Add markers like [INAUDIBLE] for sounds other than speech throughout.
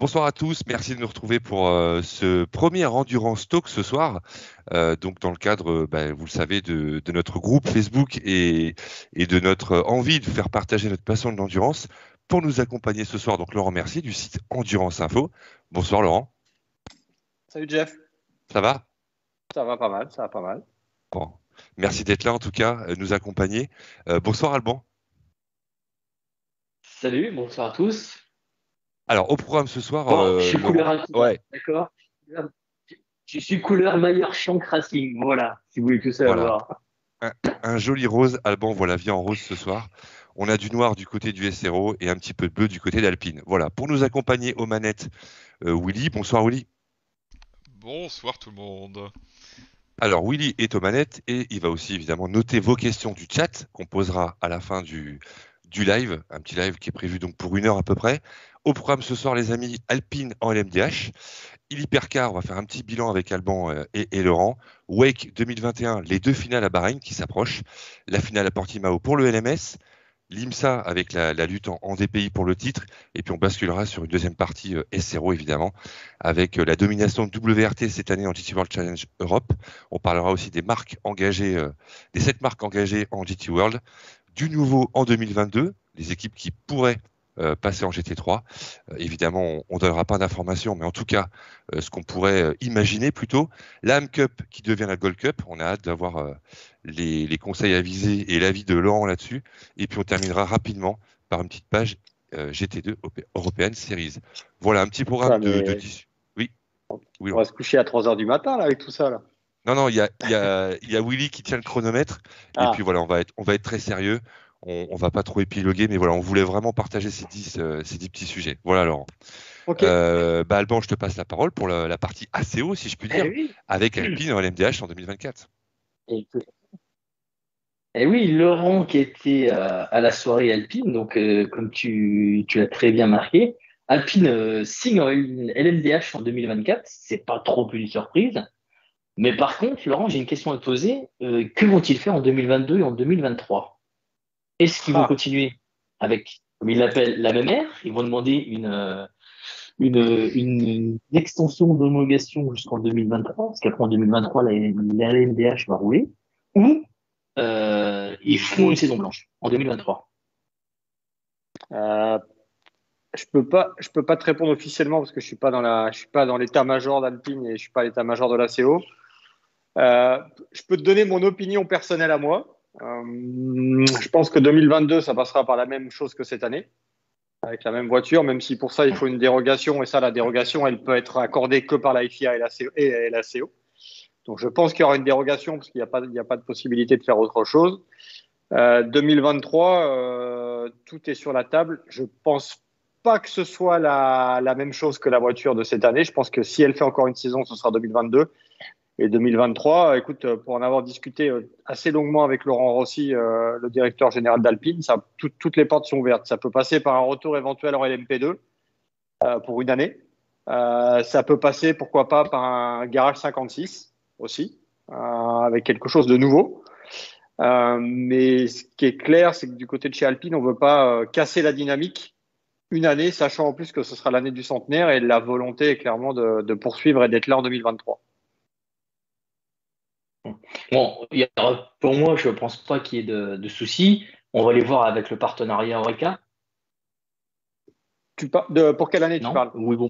Bonsoir à tous, merci de nous retrouver pour euh, ce premier Endurance Talk ce soir. Euh, donc dans le cadre, euh, ben, vous le savez, de, notre groupe Facebook et, de notre envie de faire partager notre passion de l'endurance. Pour nous accompagner ce soir, donc Laurent Mercier du site Endurance Info. Bonsoir Laurent. Salut Jeff. Ça va? Ça va pas mal, ça va pas mal. Bon, merci d'être là en tout cas, nous accompagner. bonsoir Alban. Salut, bonsoir à tous. Alors, au programme ce soir. Euh, je suis couleur ouais. d'accord Je suis couleur Maillard Shank Racing, voilà, si vous voulez tout savoir. Un, joli rose, Alban, voilà, vient en rose ce soir. On a du noir du côté du SRO et un petit peu de bleu du côté d'Alpine. Voilà, pour nous accompagner aux manettes, euh, Willy. Bonsoir, Willy. Bonsoir, tout le monde. Alors, Willy est aux manettes et il va aussi évidemment noter vos questions du chat qu'on posera à la fin du, du live, un petit live qui est prévu donc pour une heure à peu près. Au programme ce soir, les amis, Alpine en LMDH. Hypercar, on va faire un petit bilan avec Alban euh, et, Laurent. Wake 2021, les deux finales à Bahreïn qui s'approchent. La finale à Portimao pour le LMS. L'IMSA avec la, lutte en, DPI pour le titre. Et puis on basculera sur une deuxième partie euh, SRO évidemment avec euh, la domination de WRT cette année en GT World Challenge Europe. On parlera aussi des marques engagées, des sept marques engagées en GT World. Du nouveau en 2022, les équipes qui pourraient euh, passer en GT3. Euh, évidemment, on ne donnera pas d'informations, mais en tout cas, euh, ce qu'on pourrait imaginer plutôt, la Cup qui devient la Gold Cup, on a hâte d'avoir les, conseils avisés et l'avis de Laurent là-dessus. Et puis on terminera rapidement par une petite page GT2 European Series. Voilà un petit programme de, de, Oui. oui. On va se coucher à 3h du matin là, avec tout ça. Là. Non, non, il y a, y, a, y a, Willy qui tient le chronomètre. Et ah. puis voilà, on va être, on va être très sérieux on, on va pas trop épiloguer, mais voilà, on voulait vraiment partager ces dix, euh, ces dix petits sujets. Voilà, Laurent. Euh, bah, Alban, je te passe la parole pour la, partie ACO, si je puis dire, eh avec Alpine en LMDH en 2024. Et, eh oui, Laurent qui était euh, à la soirée Alpine, donc comme tu, tu l'as très bien marqué, Alpine signe en LMDH en 2024, c'est pas trop une surprise. Mais par contre, Laurent, j'ai une question à te poser. que vont-ils faire en 2022 et en 2023 est-ce qu'ils vont ah. continuer avec, comme ils l'appellent, la même ère? Ils vont demander une, euh, une, une, extension d'homologation jusqu'en 2023, parce qu'après en 2023, la, la va rouler, ou euh, ils font une saison blanche en 2023 euh, je peux pas, je peux pas te répondre officiellement parce que je suis pas dans la, je suis pas dans l'état-major d'Alpine et je suis pas l'état-major de la CO. Euh, je peux te donner mon opinion personnelle à moi. Euh, je pense que 2022, ça passera par la même chose que cette année, avec la même voiture, même si pour ça, il faut une dérogation. Et ça, la dérogation, elle peut être accordée que par la FIA et la CO. La CO. Donc je pense qu'il y aura une dérogation parce qu'il n'y a, pas, a pas de possibilité de faire autre chose. Euh, 2023, euh, tout est sur la table. Je pense pas que ce soit la, même chose que la voiture de cette année. Je pense que si elle fait encore une saison, ce sera 2022. Et 2023, écoute, euh, pour en avoir discuté euh, assez longuement avec Laurent Rossi, euh, le directeur général d'Alpine, toutes les portes sont ouvertes. Ça peut passer par un retour éventuel en LMP2 pour une année. ça peut passer, pourquoi pas, par un garage 56 aussi, avec quelque chose de nouveau. mais ce qui est clair, c'est que du côté de chez Alpine, on ne veut pas casser la dynamique une année, sachant en plus que ce sera l'année du centenaire et la volonté est clairement de, de poursuivre et d'être là en 2023. Bon, pour moi, je ne pense pas qu'il y ait de, soucis. On va les voir avec le partenariat Oreca. Tu de, pour quelle année tu parles? Oui, bon,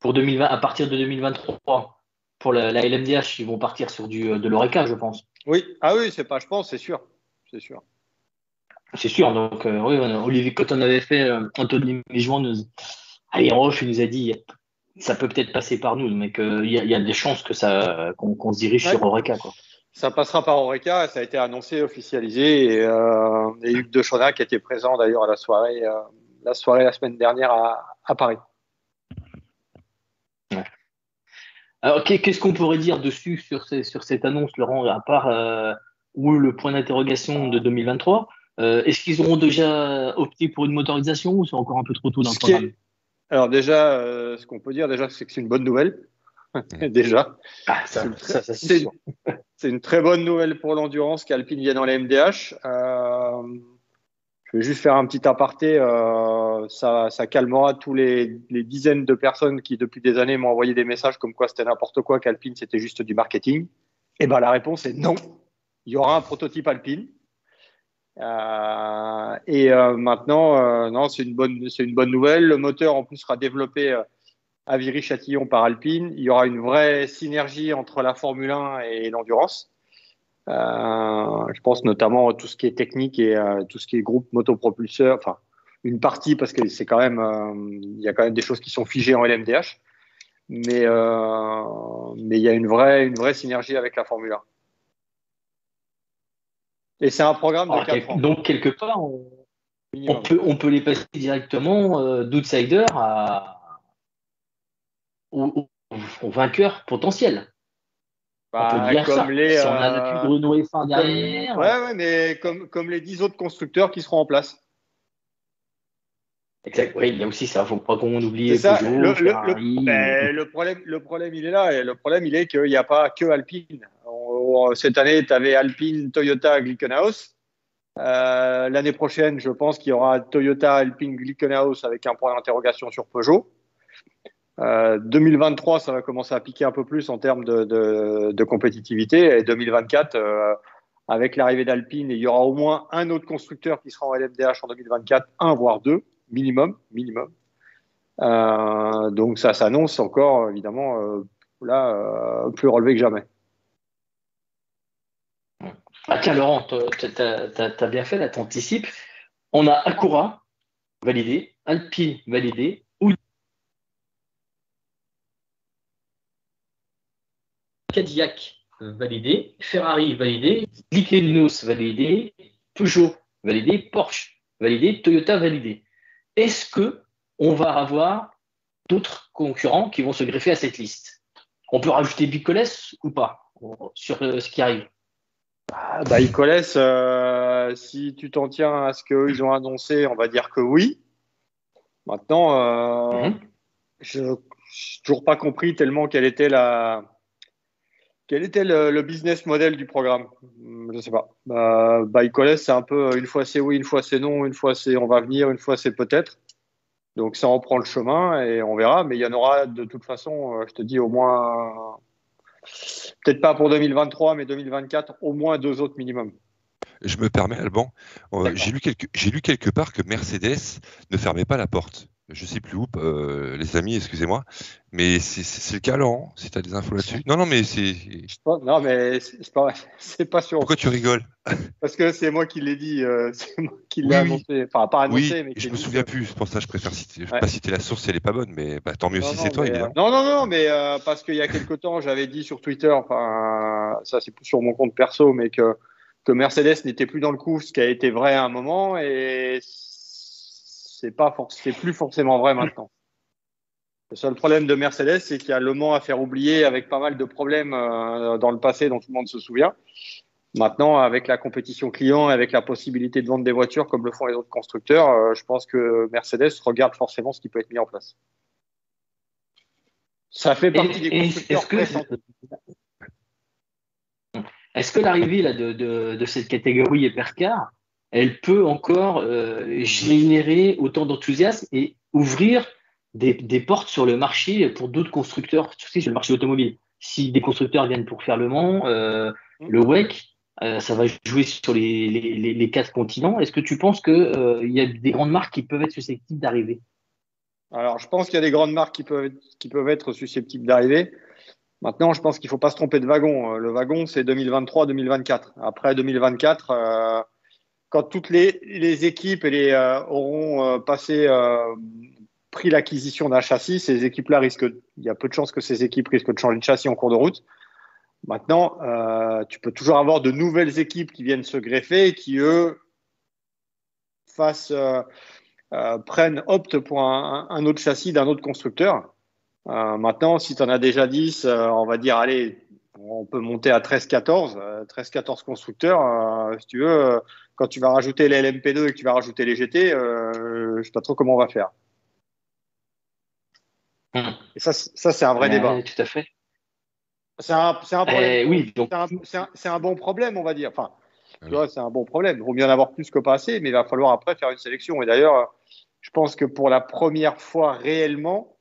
pour 2020, à partir de 2023. Pour la, LMDH, ils vont partir sur du, de l'Oreca, je pense. Oui, ah oui, c'est pas, je pense, c'est sûr. C'est sûr. C'est sûr. Donc, euh, oui, Olivier, quand on avait fait euh, Anthony Méjouan, nous, allez, Roche, il nous a dit ça peut peut-être passer par nous, mais qu'il y, y, a des chances que ça qu'on se dirige sur Oreca. Quoi. Ça passera par Oreca, ça a été annoncé, officialisé, et, euh, et Hugues de Chaunac qui était présent d'ailleurs à la soirée, euh, la soirée la semaine dernière à, à Paris. Alors, qu'est-ce qu'on pourrait dire dessus sur, ces, sur cette annonce, Laurent, à part euh, où le point d'interrogation de 2023 euh, Est-ce qu'ils auront déjà opté pour une motorisation ou c'est encore un peu trop tôt dans le programme? Alors déjà, euh, ce qu'on peut dire déjà, c'est que c'est une bonne nouvelle. [LAUGHS] déjà. Ah, [LAUGHS] c'est une très bonne nouvelle pour l'endurance qu'Alpine vienne dans la MDH. Euh, je vais juste faire un petit aparté. Euh, ça, ça, calmera tous les, les, dizaines de personnes qui, depuis des années, m'ont envoyé des messages comme quoi c'était n'importe quoi, qu'Alpine, c'était juste du marketing. Et eh ben, la réponse est non. Il y aura un prototype Alpine. Euh, et euh, maintenant, euh, non, c'est une bonne, c'est une bonne nouvelle. Le moteur, en plus, sera développé à Viry-Châtillon par Alpine. Il y aura une vraie synergie entre la Formule 1 et l'endurance. Je pense notamment à tout ce qui est technique et tout ce qui est groupe motopropulseur. Enfin, une partie parce que c'est quand même, il y a quand même des choses qui sont figées en LMDH, mais mais il y a une vraie une vraie synergie avec la Formule 1. Et c'est un programme de 4 ans. Donc quelque part, on, on, peut on peut les passer directement d'outsider à au, au vainqueur potentiel. Bah, comme les, si on a plus Renault F1 derrière. Ouais, ouais, mais comme, comme les 10 autres constructeurs qui seront en place. Exact. Oui, il y a aussi ça. Il ne faut pas qu'on oublie ça. Peugeot, le, le, ben, le, problème, le problème, il est là. Et le problème, il est qu'il n'y a pas que Alpine. Cette année, tu avais Alpine, Toyota, Glickenhaus. Euh, L'année prochaine, je pense qu'il y aura Toyota, Alpine, Glickenhaus avec un point d'interrogation sur Peugeot. 2023, euh, ça va commencer à piquer un peu plus en termes de, compétitivité. Et 2024, euh, avec l'arrivée d'Alpine, il y aura au moins un autre constructeur qui sera en LMDH en 2024, un voire deux, minimum, minimum. Euh, donc ça s'annonce encore, évidemment, euh, là, euh, plus relevé que jamais. Ah tiens, Laurent, tu as, bien fait, là, t'anticipes. On a Acura validé, Alpine validé, Cadillac validé, Ferrari validé, Glickenhaus validé, Peugeot validé, Porsche validé, Toyota validé. Est-ce que on va avoir d'autres concurrents qui vont se greffer à cette liste? On peut rajouter Bicoles ou pas? Sur euh, ce qui arrive bah, bah euh, si tu t'en tiens à ce qu'ils ont annoncé, on va dire que oui. Maintenant, euh, mhm. je n'ai toujours pas compris tellement quelle était la, quel était le, business model du programme hmm, Je ne sais pas. Bah, c'est un peu une fois c'est oui, une fois c'est non, une fois c'est on va venir, une fois c'est peut-être. Donc ça en prend le chemin et on verra. Mais il y en aura de toute façon, euh, je te dis au moins, peut-être pas pour 2023, mais 2024, au moins deux autres minimum. Je me permets, Alban, euh, j'ai lu, quelque, lu quelque part que Mercedes ne fermait pas la porte je sais plus où, euh, les amis, excusez-moi, mais c'est le cas, Laurent, si tu as des infos là-dessus. Non, non, mais c'est. Non, mais [LAUGHS] c'est pas, sûr. Pourquoi tu rigoles? Parce que c'est moi qui l'ai dit, euh, [LAUGHS] c'est moi qui l'ai annoncé. Enfin, pas annoncé, oui, mais. Je me souviens plus, c'est pour ça que je préfère citer, pas citer la source si elle est pas bonne, mais bah, tant mieux si c'est toi, euh, évidemment. non, non, non, mais parce qu'il y a quelque temps, j'avais dit sur Twitter, enfin, ça c'est plus sur mon compte perso, mais que, que Mercedes n'était plus dans le coup, ce qui a été vrai à un moment, et c'est pas c'est plus forcément vrai maintenant. Le seul problème de Mercedes, c'est qu'il y a Le Mans à faire oublier avec pas mal de problèmes euh, dans le passé dont tout le monde se souvient. Maintenant, avec la compétition client, avec la possibilité de vendre des voitures comme le font les autres constructeurs, euh, je pense que Mercedes regarde forcément ce qui peut être mis en place. Ça fait partie des constructeurs. Est-ce que, l'arrivée de, de, de, cette catégorie hypercar elle peut encore euh, générer autant d'enthousiasme et ouvrir des, portes sur le marché pour d'autres constructeurs, sur le marché automobile. Si des constructeurs viennent pour faire le Mans, euh, mmh. le WEC, euh, ça va jouer sur les, quatre continents. Est-ce que tu penses qu'il y a des grandes marques qui peuvent être susceptibles d'arriver? Alors, je pense qu'il y a des grandes marques qui peuvent, qui peuvent être susceptibles d'arriver. Maintenant, je pense qu'il ne faut pas se tromper de wagon. Le wagon, c'est 2023-2024. Après 2024, quand toutes les, équipes les, euh, auront euh, passé, euh, pris l'acquisition d'un châssis, ces équipes-là risquent, il y a peu de chances que ces équipes risquent de changer de châssis en cours de route. Maintenant, tu peux toujours avoir de nouvelles équipes qui viennent se greffer et qui, eux, prennent, optent pour un, un autre châssis d'un autre constructeur. maintenant, si tu en as déjà 10, on va dire, allez, on peut monter à 13-14, 13-14 constructeurs, si tu veux quand tu vas rajouter les LMP2 et que tu vas rajouter les GT, euh, je sais pas trop comment on va faire. Hmm. Et ça, ça c'est un vrai débat. Tout à fait. C'est un, un, problème. Oui, donc... c'est un, un, bon problème, on va dire. Enfin, Tu vois, c'est un bon problème. Il vaut mieux en avoir plus que pas assez, mais il va falloir après faire une sélection. Et d'ailleurs, je pense que pour la première fois réellement,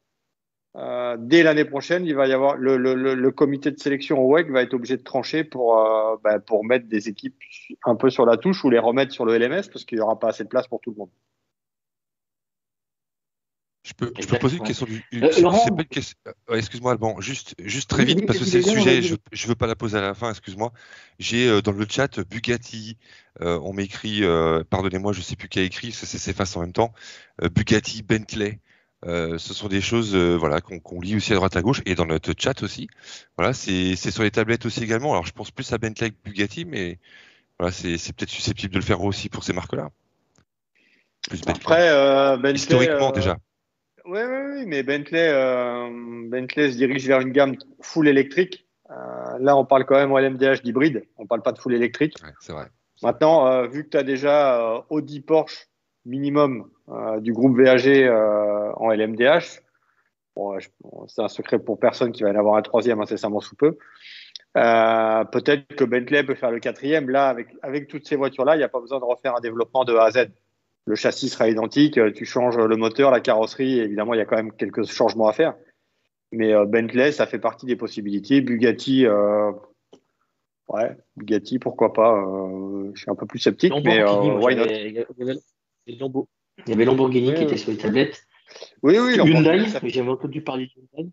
euh, dès l'année prochaine, il va y avoir le, le, le, comité de sélection au WEC va être obligé de trancher pour, euh, bah, pour mettre des équipes un peu sur la touche ou les remettre sur le LMS parce qu'il n'y aura pas assez de place pour tout le monde. Je peux, je peux poser une question du. Euh, pas une question. Excuse-moi, Alban, juste, juste très vite, parce que c'est le sujet, je ne veux pas la poser à la fin, excuse-moi. J'ai euh, dans le chat Bugatti, on m'écrit, pardonnez-moi, je ne sais plus qui a écrit, ça s'efface en même temps. Bugatti, Bentley, ce sont des choses voilà, qu'on lit aussi à droite à gauche et dans notre chat aussi. Voilà, c'est sur les tablettes aussi également. Alors je pense plus à Bentley que Bugatti, mais voilà, c'est peut-être susceptible de le faire aussi pour ces marques-là. Après, Bentley, Historiquement déjà. Oui, oui, oui, mais Bentley, euh, Bentley se dirige vers une gamme full électrique. Euh, là, on parle quand même au LMDH d'hybride. On parle pas de full électrique. Ouais, c'est vrai. Maintenant, euh, vu que tu as déjà euh, Audi Porsche minimum euh, du groupe VAG en LMDH, bon, c'est un secret pour personne qui va y en avoir un troisième incessamment sous peu. Peut-être que Bentley peut faire le quatrième. Là, avec, avec toutes ces voitures-là, il n'y a pas besoin de refaire un développement de A à Z le châssis sera identique, euh, tu changes le moteur, la carrosserie, évidemment, il y a quand même quelques changements à faire. Mais euh, Bentley, ça fait partie des possibilités. Bugatti, euh, ouais, Bugatti, pourquoi pas. je suis un peu plus sceptique, mais why not? Il, y avait Lamborghini qui était sur les tablettes. Oui, oui, Hyundai, j'avais entendu parler de Hyundai.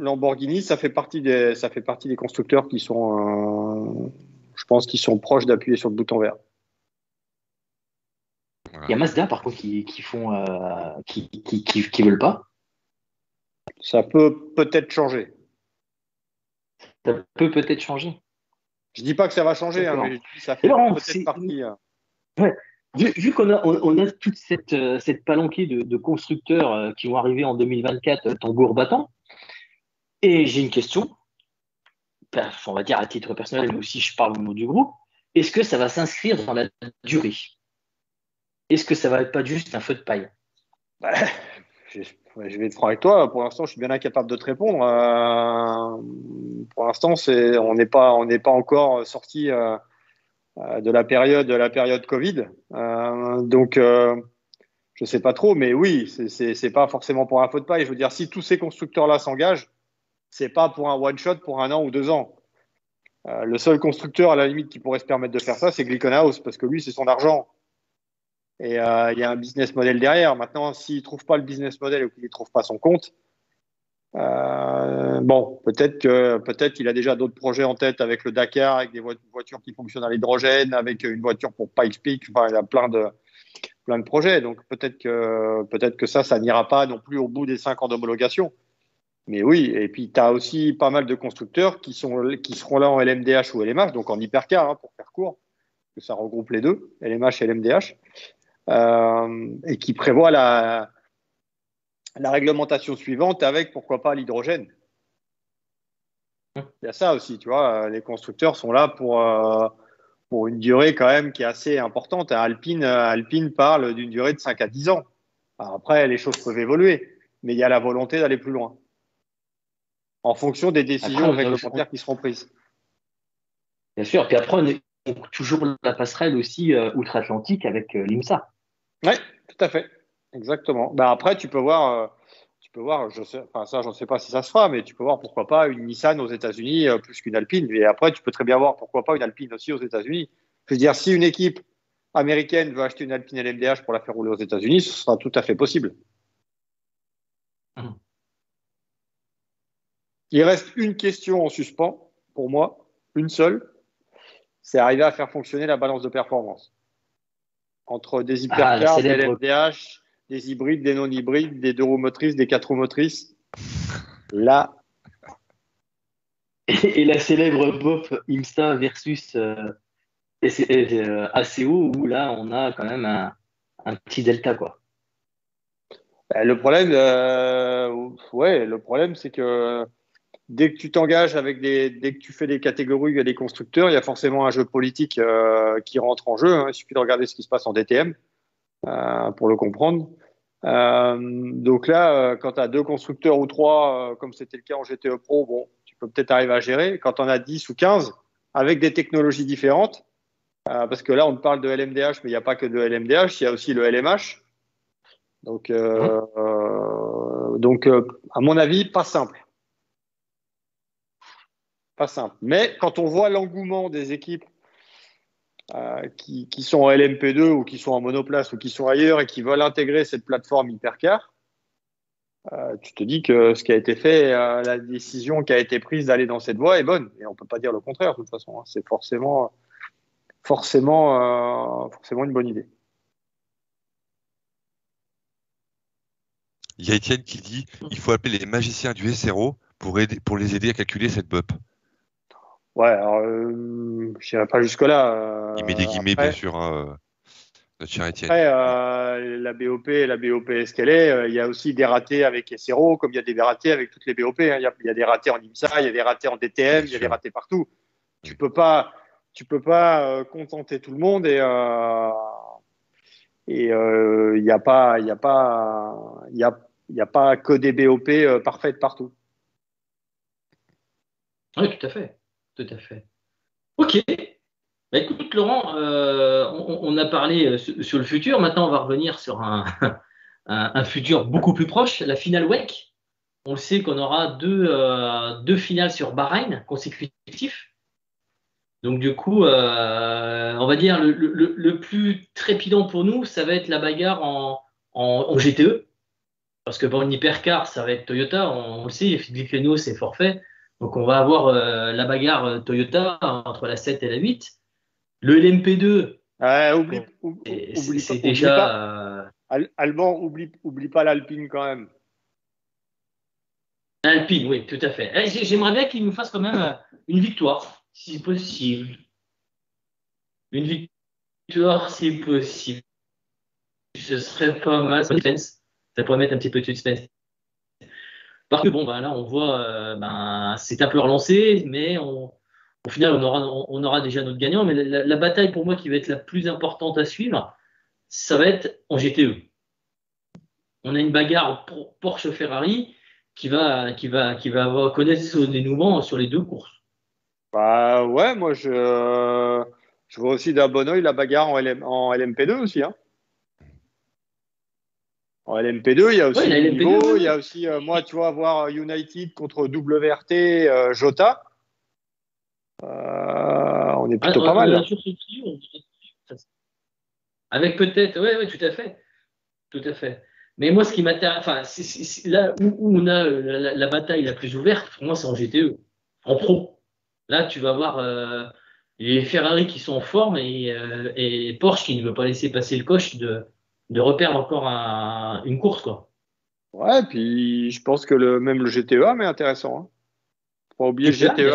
Lamborghini, ça fait partie des, ça fait partie des constructeurs qui sont, je pense, qui sont proches d'appuyer sur le bouton vert. Il y a Mazda, par contre, qui, qui font, euh, qui, qui, qui, veulent pas. Ça peut peut-être changer. Ça peut peut-être changer. Je dis pas que ça va changer, hein, mais ça fait peut-être partie. Hein. Ouais. Vu, qu'on a, on, a toute cette, euh, cette palanquée de, constructeurs euh, qui vont arriver en 2024 tambour battant, et j'ai une question, on va dire à titre personnel, mais aussi je parle au nom du groupe, est-ce que ça va s'inscrire dans la durée? Est-ce que ça va être pas juste un feu de paille? Je, vais être franc avec toi. Pour l'instant, je suis bien incapable de te répondre. Euh, pour l'instant, on n'est pas, pas encore sorti euh, euh, de la période, de la période Covid. donc, je sais pas trop, mais oui, c'est pas forcément pour un feu de paille. Je veux dire, si tous ces constructeurs-là s'engagent, c'est pas pour un one shot pour un an ou deux ans. le seul constructeur à la limite qui pourrait se permettre de faire ça, c'est Glickenhaus, parce que lui, c'est son argent. Et euh, il y a un business model derrière. Maintenant, s'il ne trouve pas le business model ou qu'il ne trouve pas son compte, euh, bon, peut-être que peut-être qu'il a déjà d'autres projets en tête avec le Dakar, avec des voitures qui fonctionnent à l'hydrogène, avec une voiture pour Pikes. Enfin, il a plein de plein de projets. Donc peut-être que peut-être que ça, ça n'ira pas non plus au bout des cinq ans d'homologation. Mais oui, et puis tu as aussi pas mal de constructeurs qui, sont, qui seront là en LMDH ou LMH, donc en hypercar, hein, pour faire court, que ça regroupe les deux, LMH et LMDH. Euh, et qui prévoit la, la réglementation suivante avec, pourquoi pas, l'hydrogène. Il y a ça aussi, tu vois. Les constructeurs sont là pour, euh, pour une durée quand même qui est assez importante. Alpine, Alpine parle d'une durée de 5 à 10 ans. après, les choses peuvent évoluer, mais il y a la volonté d'aller plus loin en fonction des décisions réglementaires qui seront prises. Bien sûr. Puis après, on est toujours la passerelle aussi euh, outre-Atlantique avec l'IMSA. Oui, tout à fait. Exactement. Bah après, tu peux voir, euh, tu peux voir, je sais, enfin ça, j'en sais pas si ça se fera, mais tu peux voir pourquoi pas une Nissan aux États-Unis euh, plus qu'une Alpine. Et après, tu peux très bien voir pourquoi pas une Alpine aussi aux États-Unis. Je veux dire, si une équipe américaine veut acheter une Alpine LMDH pour la faire rouler aux États-Unis, ce sera tout à fait possible. Mmh. Il reste une question en suspens pour moi, une seule. C'est arriver à faire fonctionner la balance de performance entre des ah, hypercars, des LMDH, des hybrides, des non-hybrides, des deux roues motrices, des quatre roues motrices. Là. Et, la célèbre BOP IMSA versus euh, euh ACO, où là, on a quand même un, petit delta, quoi. Bah, le problème, euh, ouais, le problème, c'est que dès que tu t'engages avec des, dès que tu fais des catégories a des constructeurs, il y a forcément un jeu politique euh, qui rentre en jeu. Hein. Il suffit de regarder ce qui se passe en DTM euh, pour le comprendre. Euh, donc là, quand tu as deux constructeurs ou trois, comme c'était le cas en GTE Pro, bon, tu peux peut-être arriver à gérer. Quand on a 10 ou 15, avec des technologies différentes, Euh, parce que là, on parle de LMDH, mais il n'y a pas que de LMDH, il y a aussi le LMH. Donc, euh, euh, donc à mon avis, pas simple. Pas simple. Mais quand on voit l'engouement des équipes qui, qui, sont en LMP2 ou qui sont en monoplace ou qui sont ailleurs et qui veulent intégrer cette plateforme hypercar, euh, tu te dis que ce qui a été fait, euh, la décision qui a été prise d'aller dans cette voie est bonne. Et on ne peut pas dire le contraire, de toute façon. Hein. C'est forcément, forcément, euh, forcément une bonne idée. Il y a Étienne qui dit il faut appeler les magiciens du SRO pour, aider, pour les aider à calculer cette BUP. Ouais, alors, je n'irai pas jusque-là. il met des guillemets, bien sûr. Hein, après, euh, la BOP, la BOP est ce qu'elle est. Euh, il y a aussi des ratés avec SRO, comme il y a des ratés avec toutes les BOP. Hein. Il, y a, des ratés en IMSA, il y a des ratés en DTM, il y a des ratés partout. Tu peux pas, tu peux pas euh, contenter tout le monde et et il n'y a pas, il y a pas, il y a, y a pas que des BOP parfaites partout. Oui, tout à fait, tout à fait. Ok, bah, écoute, Laurent, euh, on, a parlé euh, sur, le futur. Maintenant, on va revenir sur un, [LAUGHS] futur beaucoup plus proche, la finale WEC. On sait qu'on aura deux, euh, deux finales sur Bahreïn consécutifs. Donc, du coup, on va dire le, plus trépidant pour nous, ça va être la bagarre en, en, GTE. Parce que pour une hypercar, ça va être Toyota. On, le sait, Renault, c'est forfait. Donc, on va avoir la bagarre Toyota entre la 7 et la 8. Le LMP2. oublie, oublie, c'est déjà. Euh, Alban, oublie, oublie pas l'Alpine quand même. Alpine, oui, tout à fait. Eh, j'aimerais bien qu'il nous fasse quand même euh, une victoire, si possible. Une victoire, si possible. Ce serait pas mal. Ça pourrait mettre un petit peu de suspense. Parce que bon, ben là, on voit, euh, ben, c'est un peu relancé, mais au final, on aura, déjà notre gagnant, mais la, bataille pour moi qui va être la plus importante à suivre, ça va être en GTE. On a une bagarre Porsche-Ferrari qui va, connaître son dénouement sur les deux courses. Bah ouais, moi je, je vois aussi d'un bon oeil la bagarre en, en LMP2 aussi. Hein. En LMP2, il y a aussi niveau, il y a aussi, euh, moi, tu vois, voir United contre WRT euh, Jota. Euh, on est plutôt ah, pas mal. Avec peut-être, oui, ouais, tout à fait. Tout à fait. Mais moi, ce qui m'intéresse, enfin, là où, on a euh, la, bataille la plus ouverte, pour moi, c'est en GTE, en pro. Là, tu vas voir les Ferrari qui sont en forme et, Porsche qui ne veut pas laisser passer le coche de, de reperdre encore une course, quoi. Ouais, puis je pense que le, même le GTE mais intéressant. Hein. Pas oublier le GTE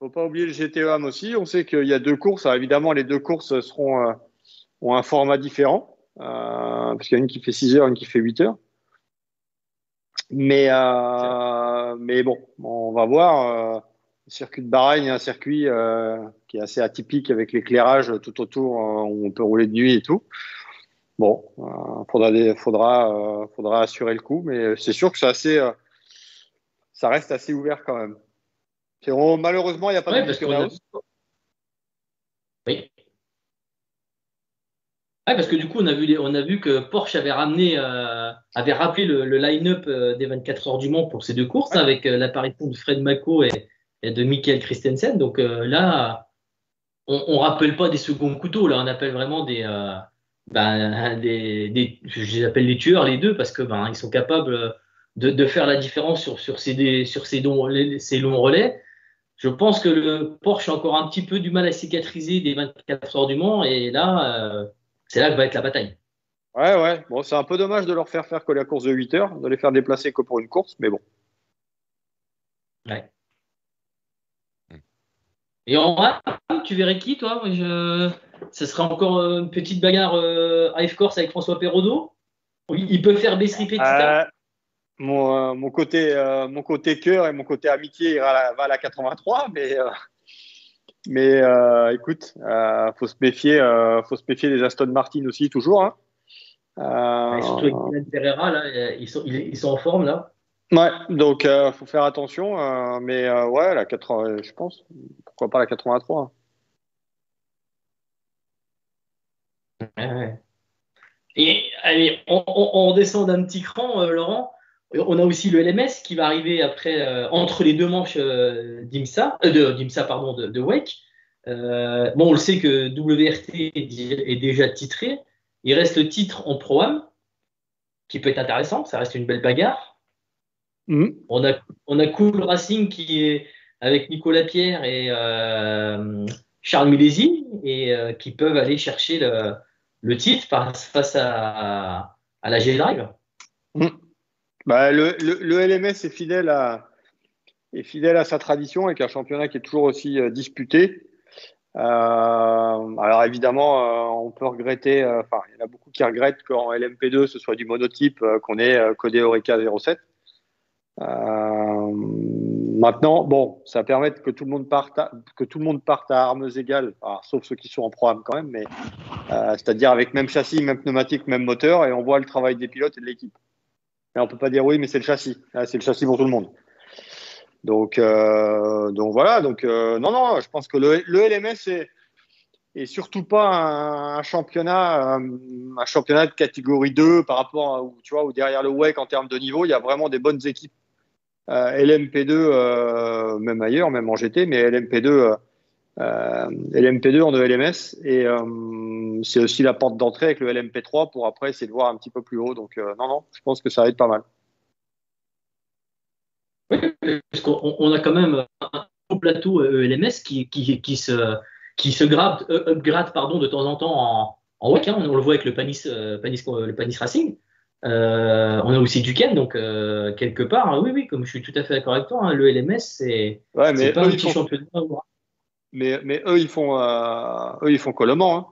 faut pas oublier le GTEAM aussi. On sait qu'il y a deux courses. évidemment, les deux courses seront, euh, ont un format différent, euh, parce qu'il y a une qui fait 6 heures, une qui fait 8 heures. Mais, euh, mais bon, on va voir. le circuit de Bahreïn est un circuit qui est assez atypique avec l'éclairage tout autour où on peut rouler de nuit et tout. Bon, faudra, faudra, faudra assurer le coup, mais c'est sûr que c'est assez, ça reste assez ouvert quand même. Malheureusement, il n'y a pas de parce Oui. parce que du coup, on a vu, on a vu que Porsche avait ramené, euh, avait rappelé le, line-up euh, des 24 heures du Mans pour ces deux courses, avec euh, l'apparition de Fred Mako et, de Michael Christensen. Donc là, on, on rappelle pas des seconds couteaux, là, on appelle vraiment des, ben, des, je les appelle les tueurs, les deux, parce que ben, ils sont capables de, faire la différence sur, sur ces, sur ces, ces longs relais je pense que le Porsche a encore un petit peu du mal à cicatriser des 24 heures du Mans et là, euh, c'est là que va être la bataille. Ouais, ouais. Bon, c'est un peu dommage de leur faire faire que la course de 8 heures, de les faire déplacer que pour une course, mais bon. Ouais. Et en vrai, tu verrais qui, toi? Je... Ce serait encore une petite bagarre euh, à F-Corse avec François Perraudot Il peut faire baisser euh, mon, euh, mon, côté, euh, mon côté cœur et mon côté amitié ira à la, va à la 83, mais, euh, mais euh, écoute, euh, faut se méfier, faut se méfier des Aston Martin aussi toujours. Hein. surtout avec Pereira, là, ils sont, ils, sont en forme là. Ouais, donc faut faire attention, mais ouais, la je pense, pourquoi pas la 83. Et allez, on, descend d'un petit cran, euh, Laurent. On a aussi le LMS qui va arriver après euh, entre les deux manches euh, d'IMSA, de d'IMSA pardon, de, de Wake. bon, on le sait que WRT est déjà titré. Il reste le titre en Pro-Am, qui peut être intéressant. Ça reste une belle bagarre. Mm. On, a, on a Cool Racing qui est avec Nicolas Pierre et Charles Milesi et qui peuvent aller chercher le, le titre face à, la G-Drive mm. bah, le, LMS est fidèle, à, sa tradition avec un championnat qui est toujours aussi euh, disputé. Euh, alors évidemment, euh, on peut regretter, enfin, il y en a beaucoup qui regrettent qu'en LMP2 ce soit du monotype, qu'on ait codé Eureka 07. Maintenant, bon, ça permet que tout le monde parte à, que tout le monde parte à armes égales, sauf ceux qui sont en programme quand même, mais euh, c'est-à-dire avec même châssis, même pneumatique, même moteur, et on voit le travail des pilotes et de l'équipe. Mais on peut pas dire oui, mais c'est le châssis. c'est le châssis pour tout le monde. Donc, euh, voilà. Euh, non, non, je pense que le, LMS est, surtout pas un, championnat, un, championnat de catégorie 2 par rapport à, tu vois, ou derrière le WEC en termes de niveau, il y a vraiment des bonnes équipes LMP2, euh, même ailleurs, même en GT, mais LMP2, euh, LMP2 en ELMS. Et c'est aussi la porte d'entrée avec le LMP3 pour après essayer de voir un petit peu plus haut. Donc, non, non, je pense que ça va être pas mal. Oui, parce qu'on a quand même un plateau ELMS qui, qui, qui se, qui se grade, upgrade pardon, de temps en temps en, en WEC. Hein. on, le voit avec le Panis, Panis, le Panis Racing. Euh, on a aussi Duquesne, donc euh, quelque part, hein, oui, oui, comme je suis tout à fait d'accord avec toi, hein, le LMS, c'est pas un petit championnat. Mais, mais eux, ils font, euh, eux, ils font Coleman. Hein.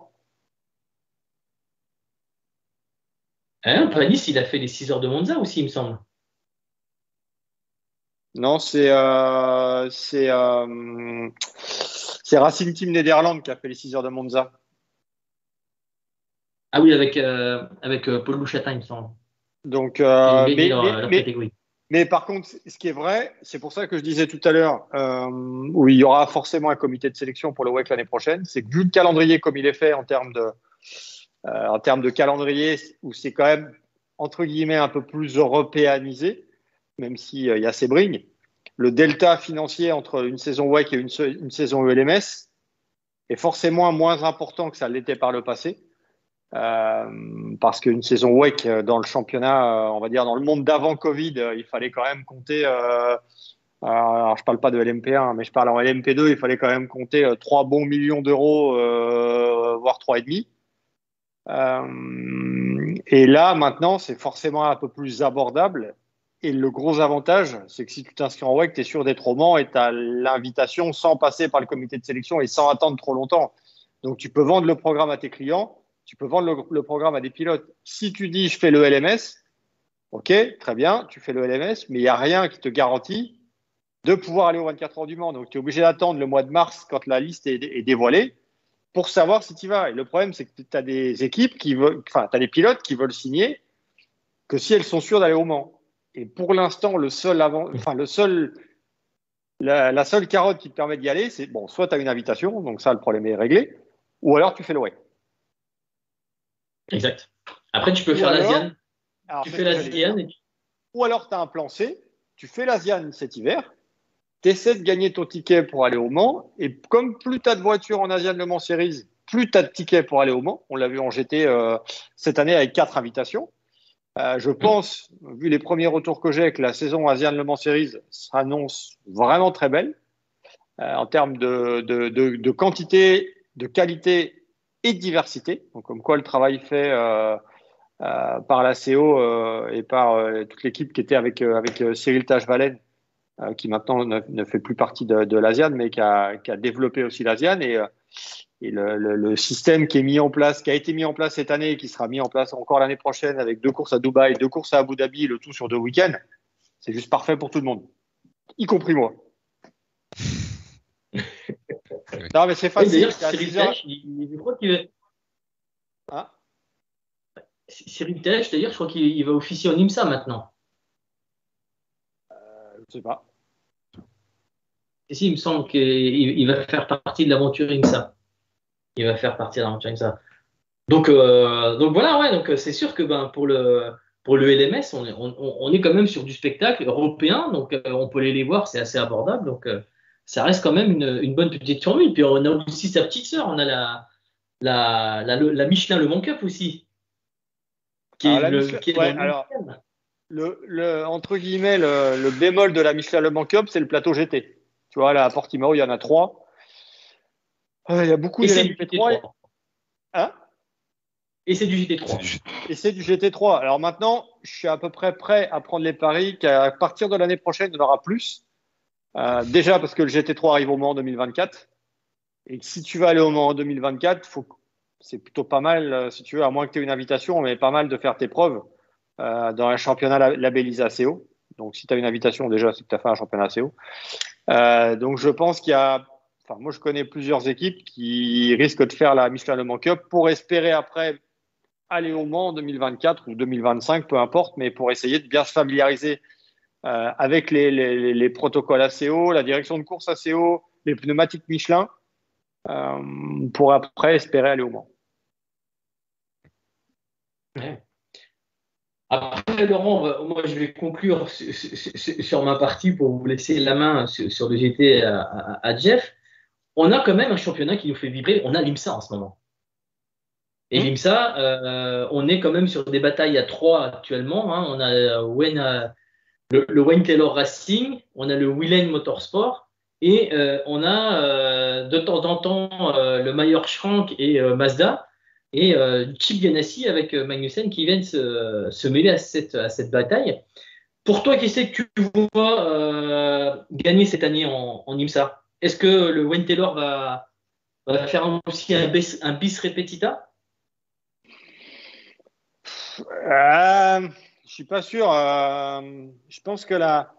Hein, Panis, il a fait les 6 heures de Monza aussi, il me semble. Non, c'est c'est Racing Team Nederland qui a fait les 6 heures de Monza. Ah oui, avec, euh, avec euh, Paul Louchatin, il me semble. Donc, euh, mais, par contre, ce qui est vrai, c'est pour ça que je disais tout à l'heure, où il y aura forcément un comité de sélection pour le WEC l'année prochaine, c'est que vu le calendrier comme il est fait en termes de, en termes de calendrier, où c'est quand même, entre guillemets, un peu plus européanisé, même s'il y a ces brignes, le delta financier entre une saison WEC et une, une saison ELMS est forcément moins important que ça l'était par le passé. Euh, parce qu'une saison WEC euh, dans le championnat, euh, on va dire dans le monde d'avant Covid, il fallait quand même compter. alors, je parle pas de LMP1, mais je parle en LMP2, il fallait quand même compter 3 bons millions d'euros, voire 3,5. Euh, et là, maintenant, c'est forcément un peu plus abordable. Et le gros avantage, c'est que si tu t'inscris en WEC, tu es sûr d'être au Mans et tu as l'invitation sans passer par le comité de sélection et sans attendre trop longtemps. Donc, tu peux vendre le programme à tes clients tu peux vendre le, programme à des pilotes. Si tu dis je fais le LMS, ok, très bien, tu fais le LMS, mais il n'y a rien qui te garantit de pouvoir aller au 24 heures du Mans. Donc tu es obligé d'attendre le mois de mars quand la liste est, dévoilée pour savoir si tu vas. Et le problème, c'est que tu as des équipes qui veulent, enfin, tu as des pilotes qui veulent signer que si elles sont sûres d'aller au Mans. Et pour l'instant, le seul avant, enfin, le seul, la, seule carotte qui te permet d'y aller, c'est bon, soit tu as une invitation, donc ça, le problème est réglé, ou alors tu fais way. Exact. Après, tu peux faire l'Asian. Tu fais l'Asian. Ou alors, tu as un plan C, tu fais l'Asian cet hiver, tu essaies de gagner ton ticket pour aller au Mans, et comme plus tu as de voitures en Asian Le Mans Series, plus tu as de tickets pour aller au Mans. On l'a vu en GT euh, cette année avec quatre invitations. Euh, je pense, vu les premiers retours que j'ai, que la saison Asian Le Mans Series s'annonce vraiment très belle euh, en termes de, de, de, quantité, de qualité et de diversité. Donc, comme quoi le travail fait euh, euh, par la CO euh, et par toute l'équipe qui était avec, avec Cyril Tachevalen, qui maintenant ne, fait plus partie de, de l'ASIAN, mais qui a, développé aussi l'ASIAN. Et, le, système qui qui a été mis en place cette année et qui sera mis en place encore l'année prochaine avec deux courses à Dubaï, deux courses à Abu Dhabi, le tout sur deux week-ends, c'est juste parfait pour tout le monde, y compris moi. [LAUGHS] Non, mais c'est facile. D'ailleurs, Cyril Tech, je crois qu'il. Cyril d'ailleurs, je crois qu'il va officier en IMSA maintenant. Euh, je ne sais pas. Et si, il me semble qu'il va faire partie de l'aventure IMSA. Il va faire partie de l'aventure IMSA. Donc, donc voilà, ouais, donc c'est sûr que ben, pour le, pour le LMS, on est, on, est, quand même sur du spectacle européen, donc on peut aller les voir, c'est assez abordable. Donc ça reste quand même une, une, bonne petite formule. Puis on a aussi sa petite sœur, on a la, la, la, la Michelin Le Mans Cup aussi. Qui est le, qui est alors, le, le, entre guillemets, le, le, bémol de la Michelin Le Mans Cup, c'est le plateau GT. Tu vois, là, à Portimao, il y en a trois. Euh, il y a beaucoup de GT3. Hein? Et c'est du GT3. Et c'est du GT3. Alors maintenant, je suis à peu près prêt à prendre les paris qu'à partir de l'année prochaine, il y en aura plus. Euh, déjà parce que le GT3 arrive au Mans en 2024. Et si tu vas aller au Mans en 2024, faut, c'est plutôt pas mal, euh, si tu veux, à moins que tu aies une invitation, mais pas mal de faire tes preuves euh, dans un championnat labellisé ACO. Donc si tu as une invitation, déjà, c'est que tu as fait un championnat ACO. Euh, donc je pense qu'il y a, enfin moi je connais plusieurs équipes qui risquent de faire la Michelin Le Mans Cup pour espérer après aller au Mans en 2024 ou 2025, peu importe, mais pour essayer de bien se familiariser euh, avec les, les, les, protocoles ACO, la direction de course ACO, les pneumatiques Michelin, euh, pour après espérer aller au Mans. Après, Laurent, moi je vais conclure sur ma partie pour vous laisser la main sur, le GT à, Jeff. On a quand même un championnat qui nous fait vibrer. On a l'IMSA en ce moment. Et mmh. l'IMSA, euh, on est quand même sur des batailles à trois actuellement. Hein. On a euh, Wayne, le, Wayne Taylor Racing, on a le Willen Motorsport et euh, on a de temps en temps le Mayer Schrank et Mazda et Chip Ganassi avec Magnussen qui viennent se, mêler à cette, à cette bataille. Pour toi, qui c'est que tu vois gagner cette année en, IMSA Est-ce que le Wayne Taylor va, va faire aussi un bis, un bis repetita? Je suis pas sûr. Euh, je pense que la,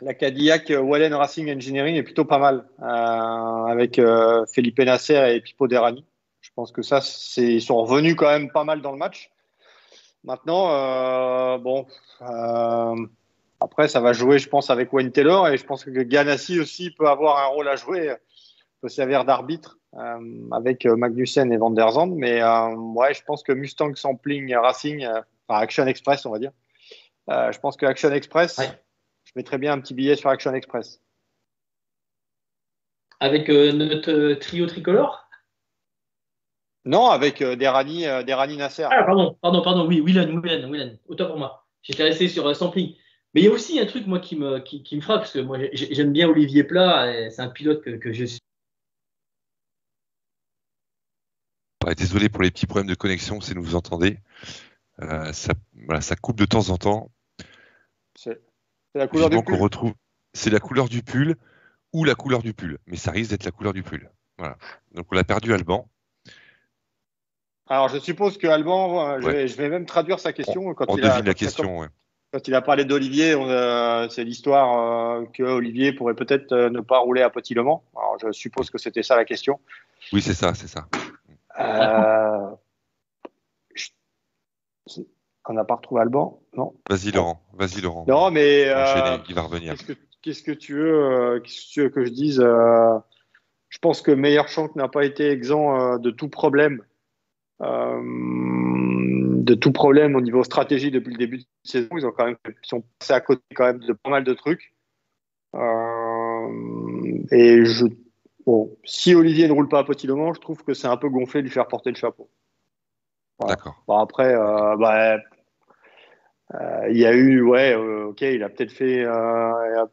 la Cadillac Wallen Racing Engineering est plutôt pas mal euh, avec euh, Felipe Nasser et Pipo Derani. Je pense que ça, ils sont revenus quand même pas mal dans le match. Maintenant, bon, après, ça va jouer, je pense, avec Wayne Taylor et je pense que Ganassi aussi peut avoir un rôle à jouer, peut servir d'arbitre avec Magnussen et Van der Zandt. Mais ouais, je pense que Mustang Sampling Racing Action Express, on va dire. Euh, je pense que Action Express, je mettrais bien un petit billet sur Action Express. Avec euh, notre euh, trio tricolore? Non, avec Derani, Derani Nasser. Ah, pardon, pardon, pardon, oui, Willen, Willen, Willen. Autant pour moi. J'étais resté sur Sampling. Mais il y a aussi un truc, moi, qui me, qui, me frappe, parce que moi, j'aime bien Olivier Plat, c'est un pilote que, que je suis. désolé pour les petits problèmes de connexion si vous vous entendez. Euh, ça, voilà, ça coupe de temps en temps. C'est la couleur du pull. retrouve, c'est la couleur du pull ou la couleur du pull, mais ça risque d'être la couleur du pull. Voilà. Donc on a perdu Alban. Alors je suppose que Alban, euh, je, vais, même traduire sa question quand on il devine a, la question. Quand il a parlé d'Olivier, c'est l'histoire euh, que Olivier pourrait peut-être ne pas rouler à Petit Le Mans. Alors je suppose que c'était ça la question. Oui, c'est ça, c'est ça. Euh, on n'a pas retrouvé Alban, non? Vas-y Laurent, vas-y Laurent. Non, mais euh, il va revenir. Qu'est-ce que, tu veux, euh, qu'est-ce que tu veux que je dise euh, Je pense que Meyer Shank n'a pas été exempt de tout problème, de tout problème au niveau stratégie depuis le début de saison. Ils ont quand même, ils sont passés à côté quand même de pas mal de trucs. et je, bon, si Olivier ne roule pas à Petit Mans, je trouve que c'est un peu gonflé de lui faire porter le chapeau. D'accord. Bon, après, euh, bah, euh, il y a eu, ouais, euh, ok, il a peut-être fait,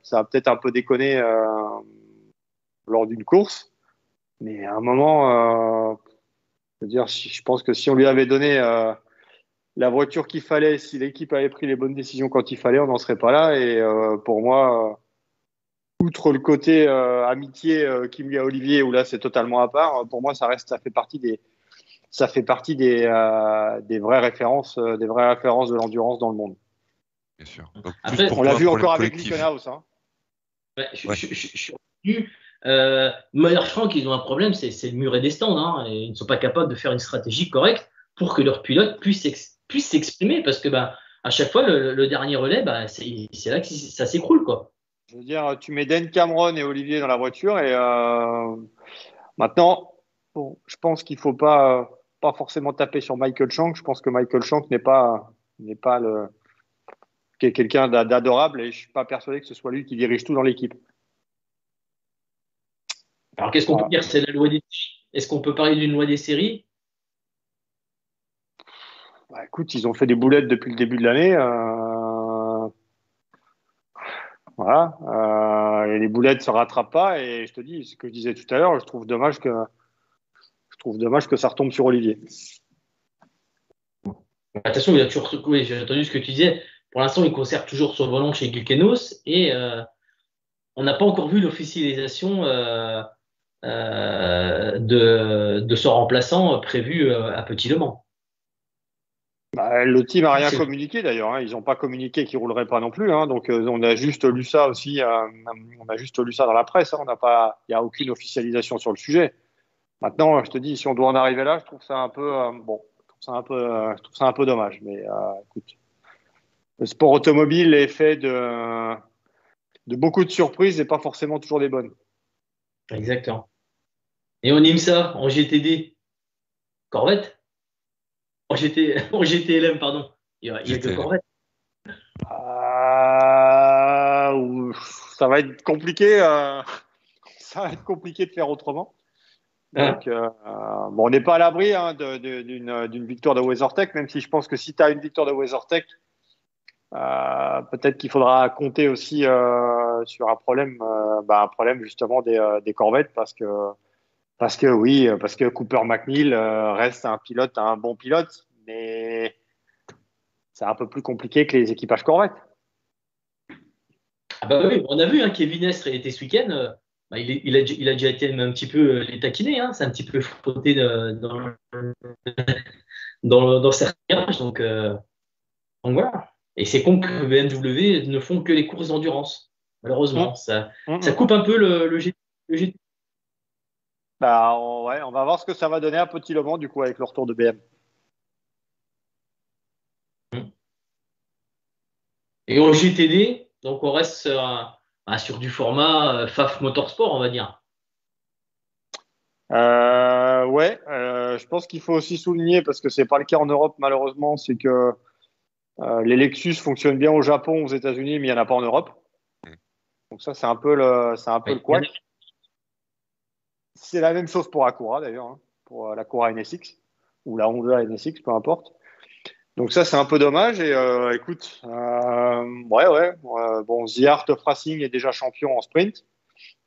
ça a peut-être un peu déconné lors d'une course, mais à un moment, je veux dire, je pense que si on lui avait donné la voiture qu'il fallait, si l'équipe avait pris les bonnes décisions quand il fallait, on n'en serait pas là. Et pour moi, outre le côté amitié qu'il y a Olivier, où là c'est totalement à part, pour moi ça reste, ça fait partie des, ça fait partie des, euh, des vraies références, euh, des vraies références de l'endurance dans le monde. Bien sûr. on l'a vu encore avec Likenhouse. Hein. je, suis revenu. Euh, Franck, ils ont un problème, c'est le muret des stands. Hein, et ils ne sont pas capables de faire une stratégie correcte pour que leurs pilotes puissent s'exprimer. Parce que bah, à chaque fois, le, dernier relais, bah, c'est là que ça s'écroule. quoi. Je veux dire, tu mets Dan Cameron et Olivier dans la voiture et euh, maintenant, bon, je pense qu'il ne faut pas pas forcément taper sur Michael Shank. Je pense que Michael Shank n'est pas, n'est pas le, quelqu'un d'adorable et je suis pas persuadé que ce soit lui qui dirige tout dans l'équipe. Alors qu'est-ce qu'on peut dire? C'est la loi des Est-ce qu'on peut parler d'une loi des séries? Bah, Écoute, ils ont fait des boulettes depuis le début de l'année. Euh, voilà. Euh, et les boulettes se rattrapent pas. Et je te dis, ce que je disais tout à l'heure, je trouve dommage que je trouve dommage que ça retombe sur Olivier. Attention, il a toujours. J'ai entendu ce que tu disais. Pour l'instant, il conserve toujours son volant chez Gilkenos et euh, on n'a pas encore vu l'officialisation euh, euh, de, de son remplaçant prévu à Petit Le Mans. Bah, le team n'a rien communiqué d'ailleurs. Hein. Ils n'ont pas communiqué qu'ils rouleraient pas non plus. Hein. Donc on a juste lu ça aussi. on a juste lu ça dans la presse. Hein. Il n'y a aucune officialisation sur le sujet. Maintenant, je te dis, si on doit en arriver là, je trouve ça un peu bon. Je trouve ça un peu. je trouve ça un peu dommage. Mais écoute, le sport automobile est fait de, de beaucoup de surprises et pas forcément toujours des bonnes. Exactement. Et on aime ça en GTD Corvette? En, GT, [LAUGHS] en GTLM, pardon. Il y a, que Corvette. Euh, ça va être compliqué. Euh, [LAUGHS] ça va être compliqué de faire autrement. Donc, euh, bon, on n'est pas à l'abri hein, d'une victoire de WeatherTech, même si je pense que si tu as une victoire de WeatherTech, euh, peut-être qu'il faudra compter aussi euh, sur un problème, euh, bah, un problème justement des, des, corvettes parce que parce que oui, parce que Cooper McNeil reste un pilote, un bon pilote, mais c'est un peu plus compliqué que les équipages corvettes. Ah bah oui, on a vu hein, Kevin Estre était ce week-end. Bah, il, il, a, il, a, déjà été un petit peu les taquiner, hein, c'est un petit peu frotté dans, dans, dans certains donc, donc voilà. Et c'est con que BMW ne font que les courses d'endurance. Malheureusement, mm. ça, mm, ça, mm. coupe un peu le, le, le Bah, on, ouais, on va voir ce que ça va donner un Petit Le Mans, du coup, avec le retour de BM. Et au GTD, donc on reste sur, bah, sur du format euh, FAF Motorsport, on va dire. Euh, ouais, euh, je pense qu'il faut aussi souligner, parce que c'est pas le cas en Europe malheureusement, c'est que euh, les Lexus fonctionnent bien au Japon, aux États-Unis, mais il n'y en a pas en Europe. Mm. Donc ça, c'est un peu le, c'est un peu le quoi. C'est la même chose pour Acura d'ailleurs, hein, pour la Acura NSX ou la Honda NSX, peu importe. Donc ça, c'est un peu dommage. Et euh, écoute, ouais, ouais. bon, The Art of Racing est déjà champion en sprint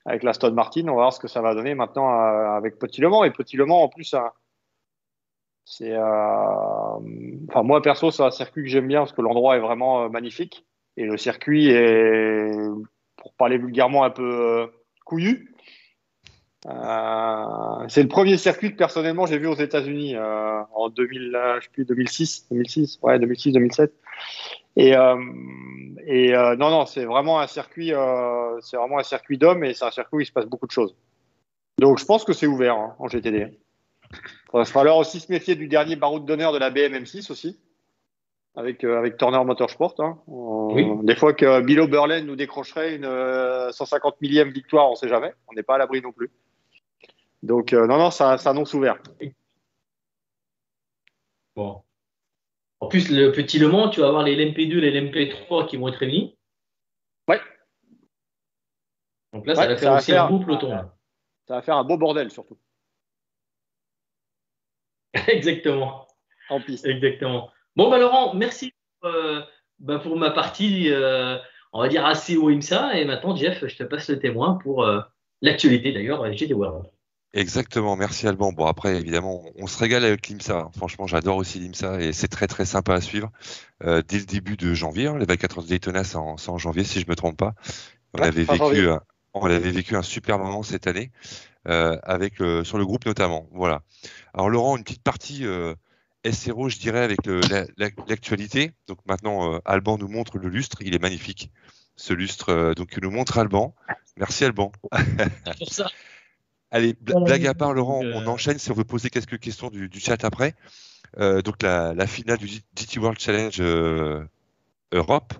avec la Stone Martin. On va voir ce que ça va donner maintenant avec Petit Le Mans. Et Petit Le Mans, en plus, c'est, euh, enfin moi perso, c'est un circuit que j'aime bien parce que l'endroit est vraiment euh, magnifique et le circuit est, pour parler vulgairement, un peu euh, c'est le premier circuit que personnellement j'ai vu aux États-Unis en 2000, je sais plus 2006, 2006, ouais 2006, 2007. Et, et non non, c'est vraiment un circuit, c'est vraiment un circuit d'hommes et c'est un circuit où il se passe beaucoup de choses. Donc je pense que c'est ouvert hein, en GTD. Il va falloir aussi se méfier du dernier baroud d'honneur de la BMM6 aussi, avec, euh, avec Turner Motorsport. Hein. Des fois que Bill Oberlin nous décrocherait une 150 euh, millième victoire, on ne sait jamais. On n'est pas à l'abri non plus. Donc, euh, non, non, ça, ça annonce ouvert. Bon. En plus, le petit Le Mans, tu vas avoir les LMP2 et les LMP3 qui vont être réunis. Ouais. Donc là, ça va faire aussi un beau peloton. Ça va faire un beau bordel surtout. [LAUGHS] Exactement. En piste. Exactement. Bon, bah, Laurent, merci euh, bah, pour ma partie, euh, on va dire assez haut IMSA. Et maintenant, Jeff, je te passe le témoin pour euh, l'actualité d'ailleurs GT World. Exactement, merci Alban. Bon après évidemment on se régale avec l'IMSA. Franchement j'adore aussi l'IMSA et c'est très très sympa à suivre. dès le début de janvier, hein, les 24 heures de Daytona c'est en, janvier si je me trompe pas. On avait vécu on avait vécu un super moment cette année avec sur le groupe notamment. Voilà. Alors Laurent, une petite partie euh, SRO, je dirais, avec l'actualité. donc maintenant, euh, Alban nous montre le lustre, il est magnifique. Ce lustre, euh, donc que nous montre Alban. Merci Alban. ça. [LAUGHS] Allez, blague à part, Laurent, on enchaîne si on veut poser quelques questions du, chat après. donc la, finale du GT World Challenge Europe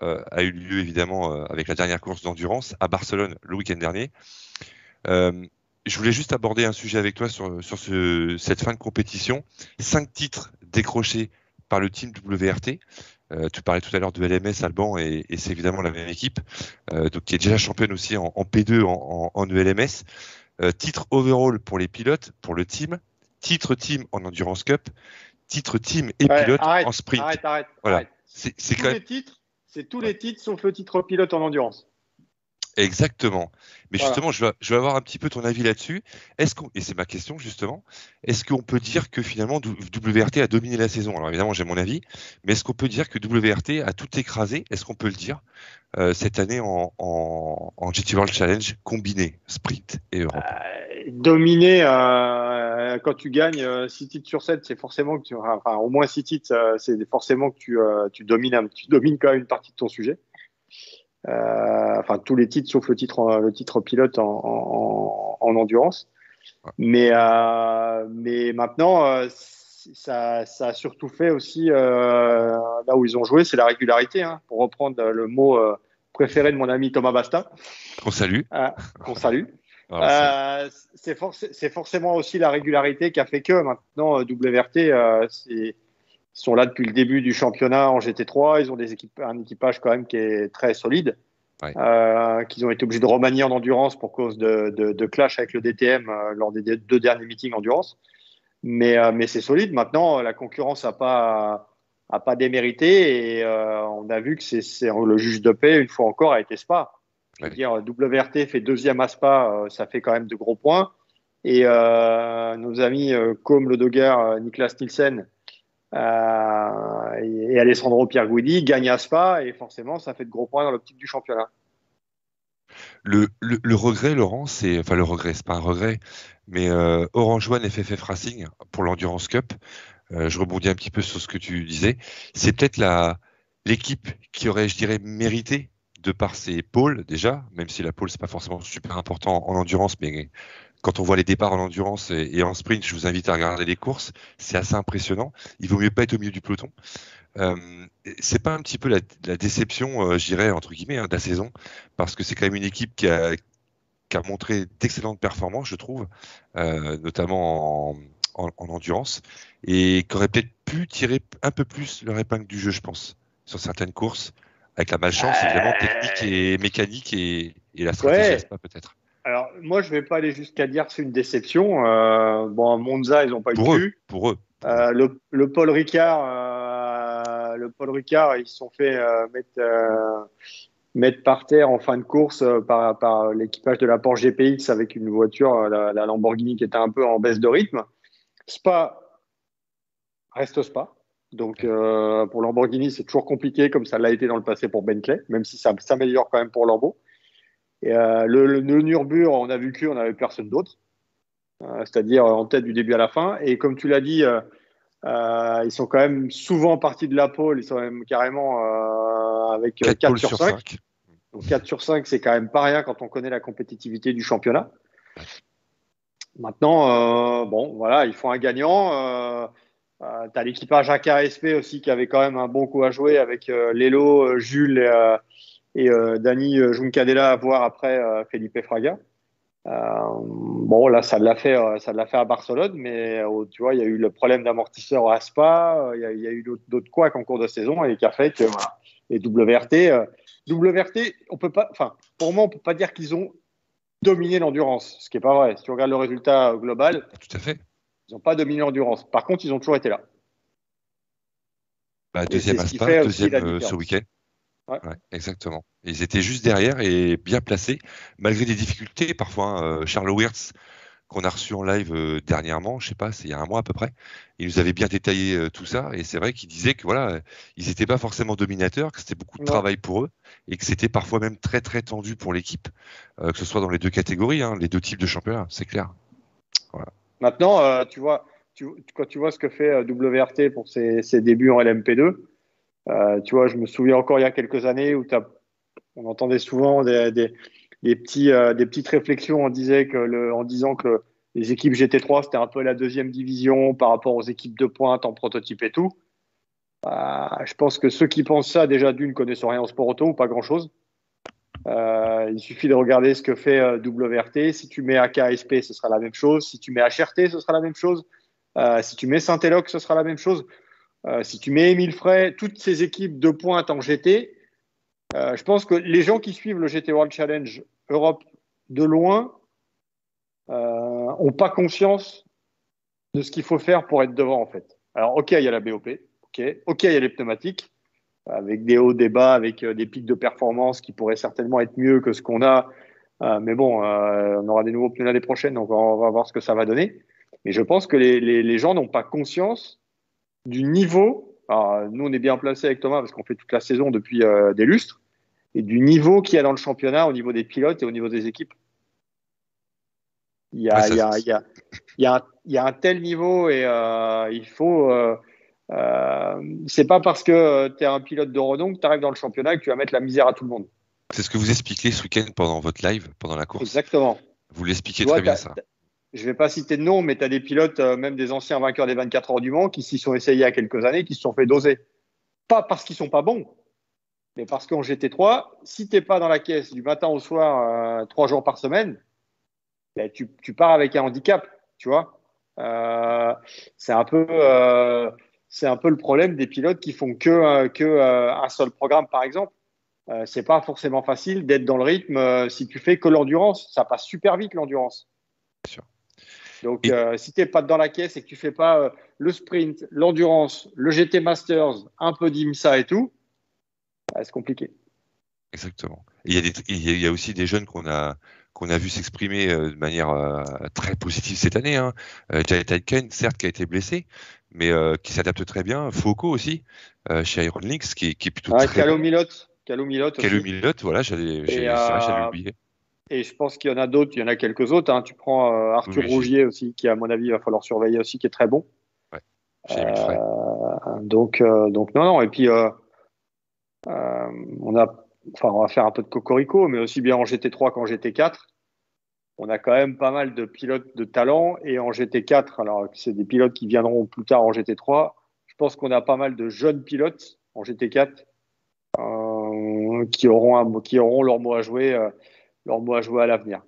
a eu lieu évidemment avec la dernière course d'endurance à Barcelone le week-end dernier je voulais juste aborder un sujet avec toi sur, sur ce, cette fin de compétition. Cinq titres décrochés par le team WRT. Euh, tu parlais tout à l'heure de LMS Alban et, et c'est évidemment la même équipe, euh, donc qui est déjà championne aussi en, en P2 en, en, en ELMS. Euh, titre overall pour les pilotes, pour le team. Titre team en Endurance Cup. Titre team et Ouais, pilote arrête, en sprint. Arrête, arrête. Voilà. C'est quand même les titres, c'est tous les titres sauf le titre pilote en endurance. Exactement. Mais Voilà. justement, je veux, je veux avoir un petit peu ton avis là-dessus. Est-ce qu'on et c'est ma question justement, est-ce qu'on peut dire que finalement WRT a dominé la saison? Alors évidemment, j'ai mon avis, mais est-ce qu'on peut dire que WRT a tout écrasé? Est-ce qu'on peut le dire euh, cette année en, en, en GT World Challenge combiné sprint et Europe? Dominer, euh, quand tu gagnes 6 titres sur 7, c'est forcément que tu, enfin, au moins 6 titres, euh, c'est forcément que tu, euh, tu domines, tu domines quand même une partie de ton sujet. Euh, enfin, tous les titres sauf le titre, le titre pilote en, en, en endurance. Ouais. Mais, euh, mais maintenant, euh, ça, ça a surtout fait aussi là où ils ont joué, c'est la régularité. Hein, pour reprendre le mot préféré de mon ami Thomas Basta, Qu'on salue. qu'on salue. [LAUGHS] C'est- Euh, c'est forc- c'est forcément aussi la régularité qui a fait que maintenant WRT euh, c'est- sont là depuis le début du championnat en GT3. Ils ont des équipes, un équipage quand même qui est très solide. Ouais. Euh, qu'ils ont été obligés de remanier en endurance pour cause de, de, de clash avec le DTM euh, lors des deux- derniers meetings endurance. Mais, euh, mais c'est solide. Maintenant, la concurrence n'a pas, a pas démérité et on a vu que c'est le juge de paix, une fois encore, a été Spa. Je veux Ouais. dire, WRT fait deuxième à Spa, ça fait quand même de gros points. Et nos amis comme le Dogger, euh, Niklas Nielsen euh, et, et Alessandro Pierguidi gagnent à Spa et forcément, ça fait de gros points dans l'optique du championnat. Le, regret, Laurent, c'est enfin le regret, c'est pas un regret, mais euh, Orange One FFF Racing pour l'Endurance Cup. euh, je rebondis un petit peu sur ce que tu disais. C'est peut-être la l'équipe qui aurait, je dirais, mérité de par ses pôles déjà, même si la pôle c'est pas forcément super important en endurance, mais quand on voit les départs en endurance et, et en sprint, je vous invite à regarder les courses, c'est assez impressionnant. Il vaut mieux pas être au milieu du peloton. Euh, c'est pas un petit peu la, la déception, euh, je dirais entre guillemets, hein, de la saison, parce que c'est quand même une équipe qui a, qui a montré d'excellentes performances, je trouve, euh, notamment en, en, en endurance, et qui aurait peut-être pu tirer un peu plus leur épingle du jeu, je pense, sur certaines courses, avec la malchance évidemment technique et mécanique et, et la stratégie Ouais. peut-être. Alors, moi, je vais pas aller jusqu'à dire que c'est une déception. Euh, bon, à Monza, ils n'ont pas eu Pour eux, pour eux. Euh, le, le Paul Ricard, euh, le Paul Ricard, ils se sont fait euh, mettre, mettre par terre en fin de course par, par l'équipage de la Porsche GPX avec une voiture, la, la Lamborghini, qui était un peu en baisse de rythme. Spa reste Spa. Donc pour Lamborghini, c'est toujours compliqué, comme ça l'a été dans le passé pour Bentley, même si ça s'améliore quand même pour Lambo. Et euh, le, le, on a vu qu'on n'avait personne d'autre, euh, c'est-à-dire en tête du début à la fin. Et comme tu l'as dit, euh, euh, ils sont quand même souvent partis de la pole, ils sont même carrément euh, avec 4, 4 sur 5. 5. Donc 4 sur 5, c'est quand même pas rien quand on connaît la compétitivité du championnat. Maintenant, euh, bon, voilà, ils font un gagnant. Euh, euh, tu as l'équipage AKSP aussi qui avait quand même un bon coup à jouer avec euh, Lelo, Jules et, et Dani Juncadella à voir après Felipe Fraga. bon, là, ça l'a fait, ça l'a fait à Barcelone, mais tu vois, il y a eu le problème d'amortisseur à Spa, il y, y, a eu d'autres couacs en cours de saison et qui a fait que voilà, les WRT, WRT, on peut pas, enfin, pour moi, on peut pas dire qu'ils ont dominé l'endurance, ce qui est pas vrai. Si tu regardes le résultat global, tout à fait. Ils n'ont pas dominé l'endurance. Par contre, ils ont toujours été là. Bah, deuxième à Spa, deuxième euh, ce week-end. Ouais. Ouais, exactement. Ils étaient juste derrière et bien placés, malgré des difficultés. Parfois, euh, Charles Wirtz, qu'on a reçu en live euh, dernièrement, je sais pas, c'est il y a un mois à peu près, il nous avait bien détaillé euh, tout ça. Et c'est vrai qu'il disait que voilà, ils n'étaient pas forcément dominateurs, que c'était beaucoup de Ouais. travail pour eux et que c'était parfois même très très tendu pour l'équipe, euh, que ce soit dans les deux catégories, hein, les deux types de championnats, c'est clair. Voilà. Maintenant, tu vois, tu, quand tu vois ce que fait WRT pour ses, ses débuts en LMP2, euh, tu vois, je me souviens encore il y a quelques années où on entendait souvent des, euh, petites réflexions. En disant que les équipes GT3 c'était un peu la deuxième division par rapport aux équipes de pointe en prototype et tout. Euh, je pense que ceux qui pensent ça déjà d'une connaissent rien au sport auto ou pas grand chose. Euh, il suffit de regarder ce que fait WRT. Si tu mets AKSP, ce sera la même chose. Si tu mets HRT, ce sera la même chose. Si tu mets Saint-Eloc, ce sera la même chose. Euh, si tu mets Émile Frey, toutes ces équipes de pointe en GT, euh, je pense que les gens qui suivent le GT World Challenge Europe de loin n'ont pas conscience de ce qu'il faut faire pour être devant en fait. Alors ok, il y a la BOP, ok, il y a les pneumatiques, avec des hauts, des bas, avec euh, des pics de performance qui pourraient certainement être mieux que ce qu'on a. Euh, mais bon, euh, on aura des nouveaux pneus l'année prochaine, donc on va voir ce que ça va donner. Mais je pense que les gens n'ont pas conscience du niveau. Alors, nous, on est bien placé avec Thomas parce qu'on fait toute la saison depuis euh, des lustres et du niveau qu'il y a dans le championnat au niveau des pilotes et au niveau des équipes. Il y a, un- tel niveau et euh, il faut. Euh, euh, c'est pas parce que tu es un pilote de renom que tu arrives dans le championnat et que tu vas mettre la misère à tout le monde. C'est ce que vous expliquez ce week-end pendant votre live, pendant la course. Exactement. Vous l'expliquez très bien ça. Je vais pas citer de nom, mais tu as des pilotes, euh, même des anciens vainqueurs des 24 heures du Mans, qui s'y sont essayés il y a quelques années, qui se sont fait doser. Pas parce qu'ils sont pas bons, mais parce qu'en GT3, si t'es pas dans la caisse du matin au soir, euh, trois jours par semaine, ben, tu, tu pars avec un handicap, tu vois. Euh, c'est un peu, c'est un peu le problème des pilotes qui font que, que un seul programme, par exemple. C'est pas forcément facile d'être dans le rythme si tu fais que l'endurance. Ça passe super vite l'endurance. Donc, euh, si tu n'es pas dans la caisse et que tu fais pas euh, le sprint, l'endurance, le GT Masters, un peu d'IMSA et tout, bah, c'est compliqué. Exactement. Il y a des, il y a- il y a aussi des jeunes qu'on a qu'on a vu s'exprimer euh, de manière très positive cette année. Hein. Jared Aitken, certes, qui a été blessé, mais qui s'adapte très bien. Foucault aussi, chez Iron Links, qui est, qui est plutôt Ouais, très Calo. Milot, Calo Milot. Callum Milot, voilà, j'allais, j'ai- c'est Et, je pense qu'il y en a d'autres, il y en a quelques autres. hein. Tu prends euh, Arthur Oui. Rougier aussi, qui à mon avis va falloir surveiller aussi, qui est très bon. Frey. Euh, donc, euh, donc non, non. Et puis, euh, euh, on a, enfin, on va faire un peu de cocorico, mais aussi bien en GT3 qu'en GT4. On a quand même pas mal de pilotes de talent. Et en GT4, alors c'est des pilotes qui viendront plus tard en GT3. Je pense qu'on a pas mal de jeunes pilotes en GT4 euh, qui auront un, qui auront leur mot à jouer, euh, leur mot à jouer à l'avenir.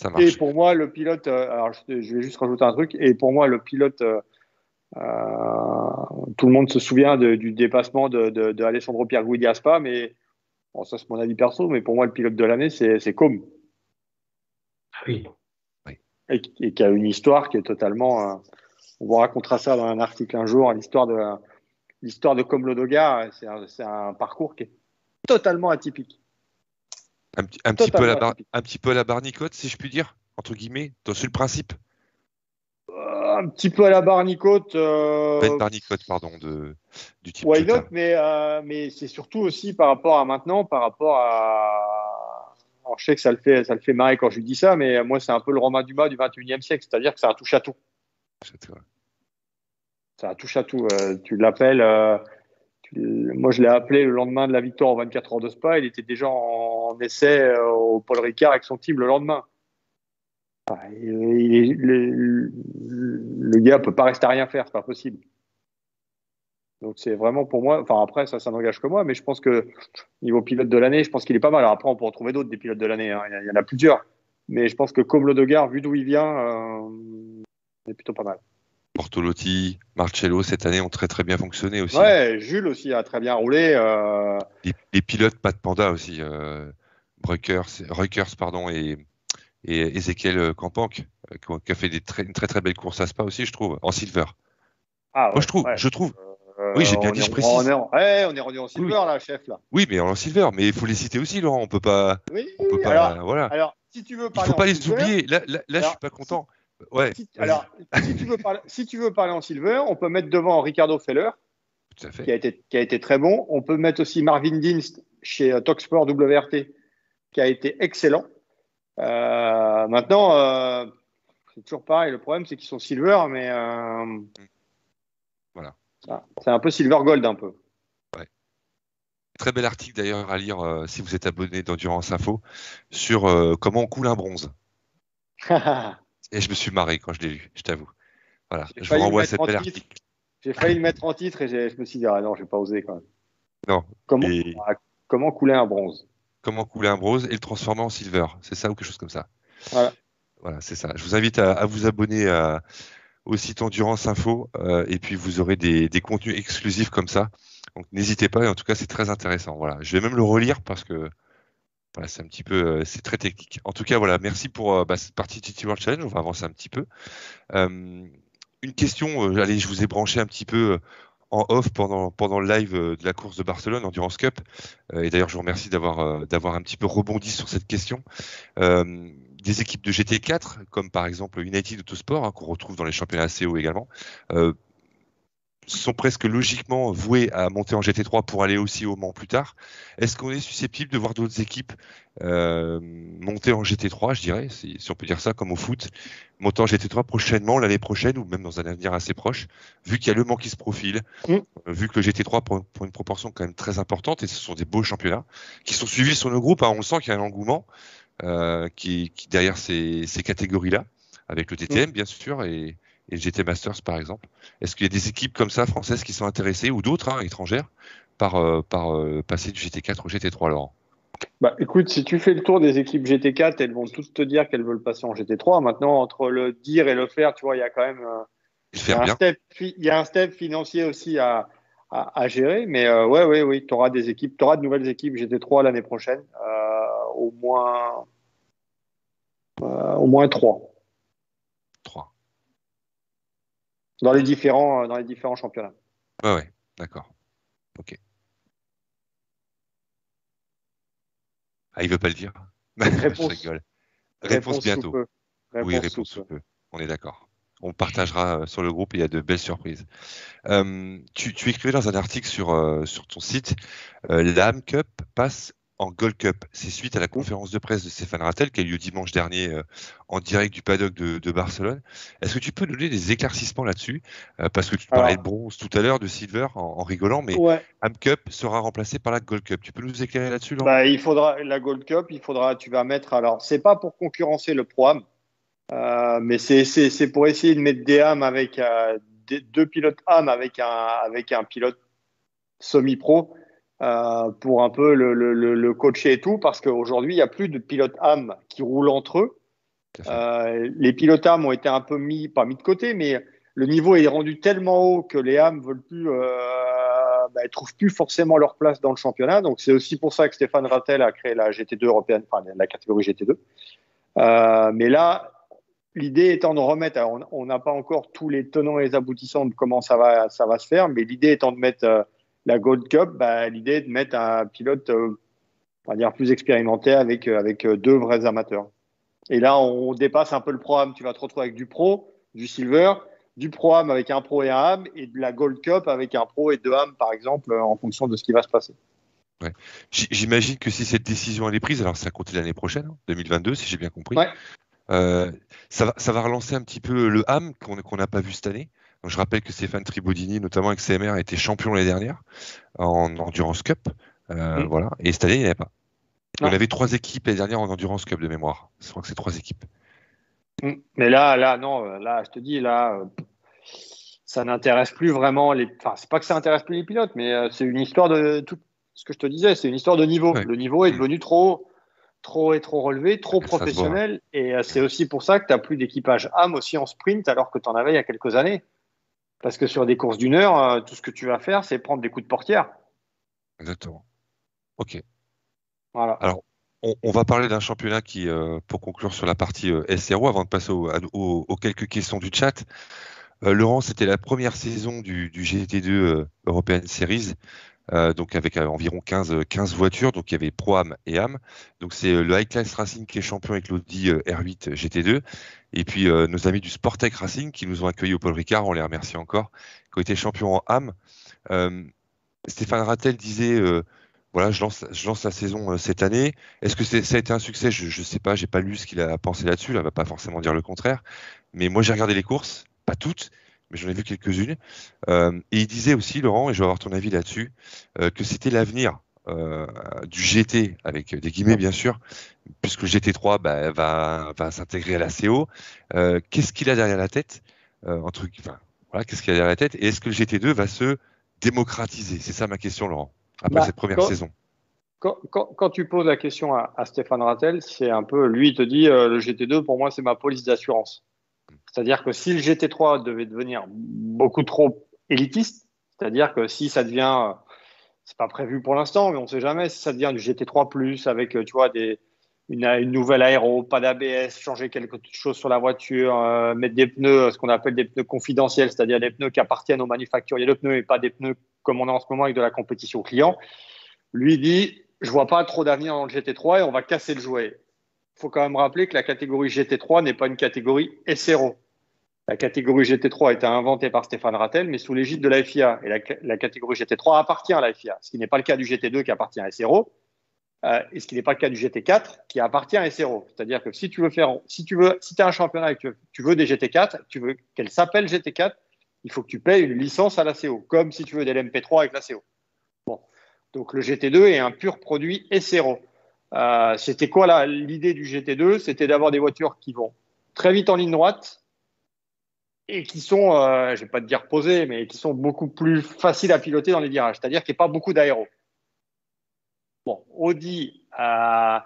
Ça Et marche. pour moi, le pilote, euh, alors je, vais juste rajouter un truc, et pour moi, le pilote, euh, euh, tout le monde se souvient de- du dépassement de, de, de Alessandro Pierguidi à Spa, mais bon, ça c'est mon avis perso, mais pour moi, le pilote de l'année, c'est c'est Com, Oui. et, qui- et qui a une histoire qui est totalement. euh, on vous racontera ça dans un article un jour, l'histoire de l'histoire de Com Lodogar, c'est un, c'est un parcours qui est totalement atypique. Un, petit- un petit peu à la totalement bar, atypique. un petit peu à la barnicote, si je puis dire, entre guillemets, dans le principe. Euh, un petit peu à la barnicote. euh, Pas une barnicote, pardon, de, du type Why not, mais, euh, mais c'est surtout aussi par rapport à maintenant, par rapport à. Alors, je sais que ça le fait, ça le fait marrer quand je lui dis ça, mais moi, c'est un peu le Romain Dumas du 21e siècle, c'est-à-dire que c'est un touche à tout. C'est un touche à tout. Euh, tu l'appelles. Moi, je l'ai appelé le lendemain de la victoire aux 24 heures de Spa. Il était déjà en, essai euh, au Paul Ricard avec son team le lendemain. Le, gars peut pas rester à rien faire, c'est pas possible. Donc c'est vraiment pour moi. Enfin après ça, ça n'engage que moi, mais je pense que niveau pilote de l'année, je pense qu'il est pas mal. Alors après, on peut en trouver d'autres des pilotes de l'année. hein. Il, y a- il y en a plusieurs, mais je pense que comme Lodegar, vu d'où il vient, euh, c'est plutôt pas mal. Portolotti, Marcello, cette année, ont très très bien fonctionné aussi. Ouais, Jules aussi a très bien roulé. euh, Les, les pilotes pas de panda aussi, euh, Bruckers, Reukers, pardon, et, et Ezekiel Campank, euh, qui a fait des très, une très très belle course à Spa aussi, je trouve, en silver. Ah, Moi, je trouve, ouais. je trouve. Euh, Oui, j'ai bien dit, je précise. On est, en- ouais, on est rendu en silver Oui. là, chef là. Oui, mais en silver, mais il faut les citer aussi, Laurent. On peut pas, Oui, on peut pas, alors, voilà. alors, si tu veux Il parler faut pas les silver, oublier. Là, là, là, je Alors, suis pas content. Ouais. si- alors, si tu, veux parler, si tu veux parler en silver, on peut mettre devant Ricardo Feller, qui a été, qui a été très bon. On peut mettre aussi Marvin Dinst chez euh, Talksport WRT, qui a été excellent. Euh, maintenant, euh, c'est toujours pareil. Le problème, c'est qu'ils sont silver, mais euh, Voilà. c'est un peu silver gold un peu. Très bel article d'ailleurs à lire si vous êtes abonné d'Endurance Info sur comment on coule un bronze. [LAUGHS] Et je me suis marré quand je l'ai lu, je t'avoue. Voilà, je vous renvoie à le cet mettre bel en titre. article. J'ai failli le mettre en titre et je me suis dit, ah non, j'ai pas osé quand même. Non. Comment, Et- comment couler un bronze? Comment couler un brose et le transformer en silver. C'est ça ou quelque chose comme ça? Voilà. Voilà, c'est ça. Je vous invite à, vous abonner au site Endurance Info euh, et puis vous aurez des, contenus exclusifs comme ça. Donc n'hésitez pas. Et en tout cas, c'est très intéressant. Voilà, je vais même le relire parce que voilà, c'est un petit peu, euh, c'est très technique. En tout cas, voilà, merci pour euh, bah, cette partie TT World Challenge. On va avancer un petit peu. une question. allez, je vous ai branché un petit peu en off pendant, pendant le live de la course de Barcelone, Endurance Cup. et d'ailleurs, je vous remercie d'avoir d'avoir un petit peu rebondi sur cette question des équipes de GT4, comme par exemple United Autosport, hein, qu'on retrouve dans les championnats CO également, euh, sont presque logiquement voués à monter en GT3 pour aller aussi au Mans plus tard. Est-ce qu'on est susceptible de voir d'autres équipes euh, monter en GT3, je dirais, si, on peut dire ça, comme au foot, monter en GT3 prochainement, l'année prochaine, ou même dans un avenir assez proche, vu qu'il y a le Mans qui se profile, mm. euh, vu que le GT3 prend, une proportion quand même très importante, et ce sont des beaux championnats, qui sont suivis sur nos groupes, hein, on sent qu'il y a un engouement. Euh, qui, qui, derrière ces, ces catégories-là, avec le TTM mm. bien sûr et, et, le GT Masters par exemple. Est-ce qu'il y a des équipes comme ça françaises qui sont intéressées ou d'autres hein, étrangères par, euh, par euh, passer du GT4 au GT3 Laurent? Bah, écoute, si tu fais le tour des équipes GT4, elles vont toutes te dire qu'elles veulent passer en GT3. Maintenant, entre le dire et le faire, tu vois, il y a quand même il y a, un step, il y a un step financier aussi à, à, à gérer. Mais euh, ouais, ouais, oui, tu auras des équipes, tu auras de nouvelles équipes GT3 l'année prochaine. Euh, au moins euh, au moins trois. Trois. Dans les différents, dans les différents championnats. Ouais, ouais, d'accord. Ok. Ah, il veut pas le dire. [LAUGHS] Réponse, Je rigole. Réponse, bientôt. oui, réponse sous peu. On est d'accord. On partagera euh, sur le groupe et il y a de belles surprises. Euh, tu, tu, écrivais dans un article sur, sur ton site, l'AM Cup passe en Gold Cup. C'est suite à la conférence de presse de Stéphane Rattel qui a eu lieu dimanche dernier euh, en direct du paddock de, Barcelone. Est-ce que tu peux donner des éclaircissements là-dessus? Euh, Parce que tu parlais de bronze tout à l'heure, de silver en, rigolant, mais ouais. Am Cup sera remplacé par la Gold Cup. Tu peux nous éclairer là-dessus bah, Il faudra la Gold Cup, il faudra, tu vas mettre. Alors, c'est pas pour concurrencer le Pro Am, euh, mais c'est pour essayer de mettre des Am avec deux pilotes avec un, avec un pilote semi-pro. Euh, pour un peu le, le, le, coacher et tout, parce qu'aujourd'hui, il n'y a plus de pilotes âmes qui roulent entre eux. Euh, les pilotes âmes ont été un peu mis, pas mis de côté, mais le niveau est rendu tellement haut que les âmes veulent plus, euh, bah, trouvent plus forcément leur place dans le championnat. Donc c'est aussi pour ça que Stéphane Rattel a créé la GT2 européenne, enfin la catégorie GT2. Euh, mais là, l'idée étant de remettre, on n'a pas encore tous les tenants et les aboutissants de comment ça va, ça va se faire, mais l'idée étant de mettre la Gold Cup, bah, l'idée est de mettre un pilote, euh, on va dire, plus expérimenté avec, euh, avec euh, deux vrais amateurs. Et là, on dépasse un peu le pro-am. Tu vas te retrouver avec du pro, du silver, du pro-am avec un pro et un am, et de la Gold Cup avec un pro et deux am, par exemple, en fonction de ce qui va se passer. Ouais. J'imagine que si cette décision elle est prise, alors ça compte l'année prochaine, 2022, hein, si j'ai bien compris. ça, va, ça va relancer un petit peu le ham qu'on n'a pas vu cette année je rappelle que Stéphane Tribodini, notamment avec CMR, a été champion l'année dernière en Endurance Cup. Euh, mm. Voilà. Et cette année, il n'y avait pas. On avait trois équipes l'année dernière en Endurance Cup de mémoire. Je crois que c'est trois équipes. Mm. Mais là, là, non, là, je te dis, là, euh, ça n'intéresse plus vraiment les. Enfin, c'est pas que ça n'intéresse plus les pilotes, mais euh, c'est une histoire de tout ce que je te disais, c'est une histoire de niveau. Le niveau est mm. devenu trop, trop et trop relevé, trop professionnel. Et c'est aussi pour ça que tu n'as plus d'équipage âme aussi en sprint alors que tu en avais il y a quelques années. Parce que sur des courses d'une heure, euh, tout ce que tu vas faire, c'est prendre des coups de portière. Exactement. Ok. Voilà. Alors, on, va parler d'un championnat qui, euh, pour conclure sur la partie euh, SRO, avant de passer aux quelques questions du chat. Laurent, c'était la première saison du, du GT2 European Series. Donc avec environ 15, 15 voitures, donc il y avait Pro Am et Am. Donc c'est le High Class Racing qui est champion avec l'Audi R8 GT2 et puis euh, nos amis du Sportec Racing qui nous ont accueillis au Paul Ricard, on les remercie encore, qui ont été champions en. Euh, Stéphane Rattel disait euh, voilà, je lance, la saison cette année. Est-ce que ça a été un succès? Je ne sais pas, j'ai pas lu ce qu'il a pensé là-dessus. Là, va pas forcément dire le contraire. Mais moi, j'ai regardé les courses, pas toutes, mais j'en ai vu quelques-unes. et il disait aussi, Laurent, et je vais avoir ton avis là-dessus, que c'était l'avenir euh, du GT, avec des guillemets bien sûr, puisque le GT3 bah, va, va s'intégrer à la CO. Euh, qu'est-ce qu'il a derrière la tête euh, entre, enfin, voilà, Qu'est-ce qu'il a derrière la tête Et est-ce que le GT2 va se démocratiser? C'est ça ma question, Laurent, après bah, cette première saison. quand, tu poses la question à, Stéphane Rattel, c'est un peu, lui, il te dit, euh, le GT2, pour moi, c'est ma police d'assurance. C'est-à-dire que si le GT3 devait devenir beaucoup trop élitiste, c'est-à-dire que si ça devient, c'est pas prévu pour l'instant, mais on ne sait jamais, si ça devient du GT3+, avec, tu vois, des, une, une nouvelle aéro, pas d'ABS, changer quelque chose sur la voiture, euh, mettre des pneus, ce qu'on appelle des pneus confidentiels, c'est-à-dire des pneus qui appartiennent aux manufacturiers de pneus et pas des pneus comme on a en ce moment avec de la compétition client. Lui dit, je vois pas trop d'avenir dans le GT3 et on va casser le jouet. Faut quand même rappeler que la catégorie GT3 n'est pas une catégorie SRO. La catégorie GT3 a été inventée par Stéphane Rattel, mais sous l'égide de la FIA. Et la, catégorie GT3 appartient à la FIA, ce qui n'est pas le cas du GT2 qui appartient à SRO. Euh, et ce qui n'est pas le cas du GT4 qui appartient à SRO. C'est-à-dire que si tu veux faire, si tu veux, si tu as un championnat et que tu veux, des GT4, tu veux qu'elle s'appelle GT4, il faut que tu payes une licence à la CO, comme si tu veux des LMP3 avec la CO. Bon. Donc le GT2 est un pur produit SRO. Euh, c'était quoi l'idée du GT2 C'était d'avoir des voitures qui vont très vite en ligne droite et qui sont, euh, je vais pas te dire posées, mais qui sont beaucoup plus faciles à piloter dans les virages. C'est-à-dire qu'il n'y a pas beaucoup d'aéro. Bon, Audi a,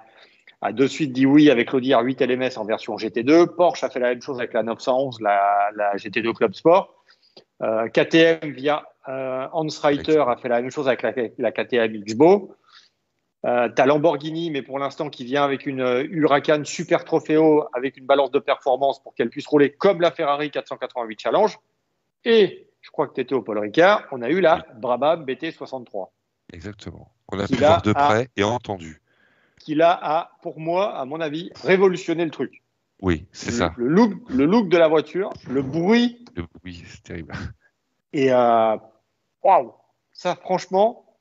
de suite dit oui avec l'Audi R8 LMS en version GT2. Porsche a fait la même chose avec la 911, la, GT2 Club Sport. Euh, KTM via Hans Reiter a fait la même chose avec la, KTM Xbo. Euh, tu as Lamborghini, mais pour l'instant qui vient avec une Huracan Super Trofeo avec une balance de performance pour qu'elle puisse rouler comme la Ferrari 488 Challenge. Et je crois que tu étais au Paul Ricard, on a eu la Brabham BT63. Exactement. On a pu voir de près et entendu. Qui a, pour moi, à mon avis, révolutionné le truc. Oui, c'est ça. Le look, le look de la voiture, le bruit. Le bruit, c'est terrible. Et euh, waouh, ça franchement.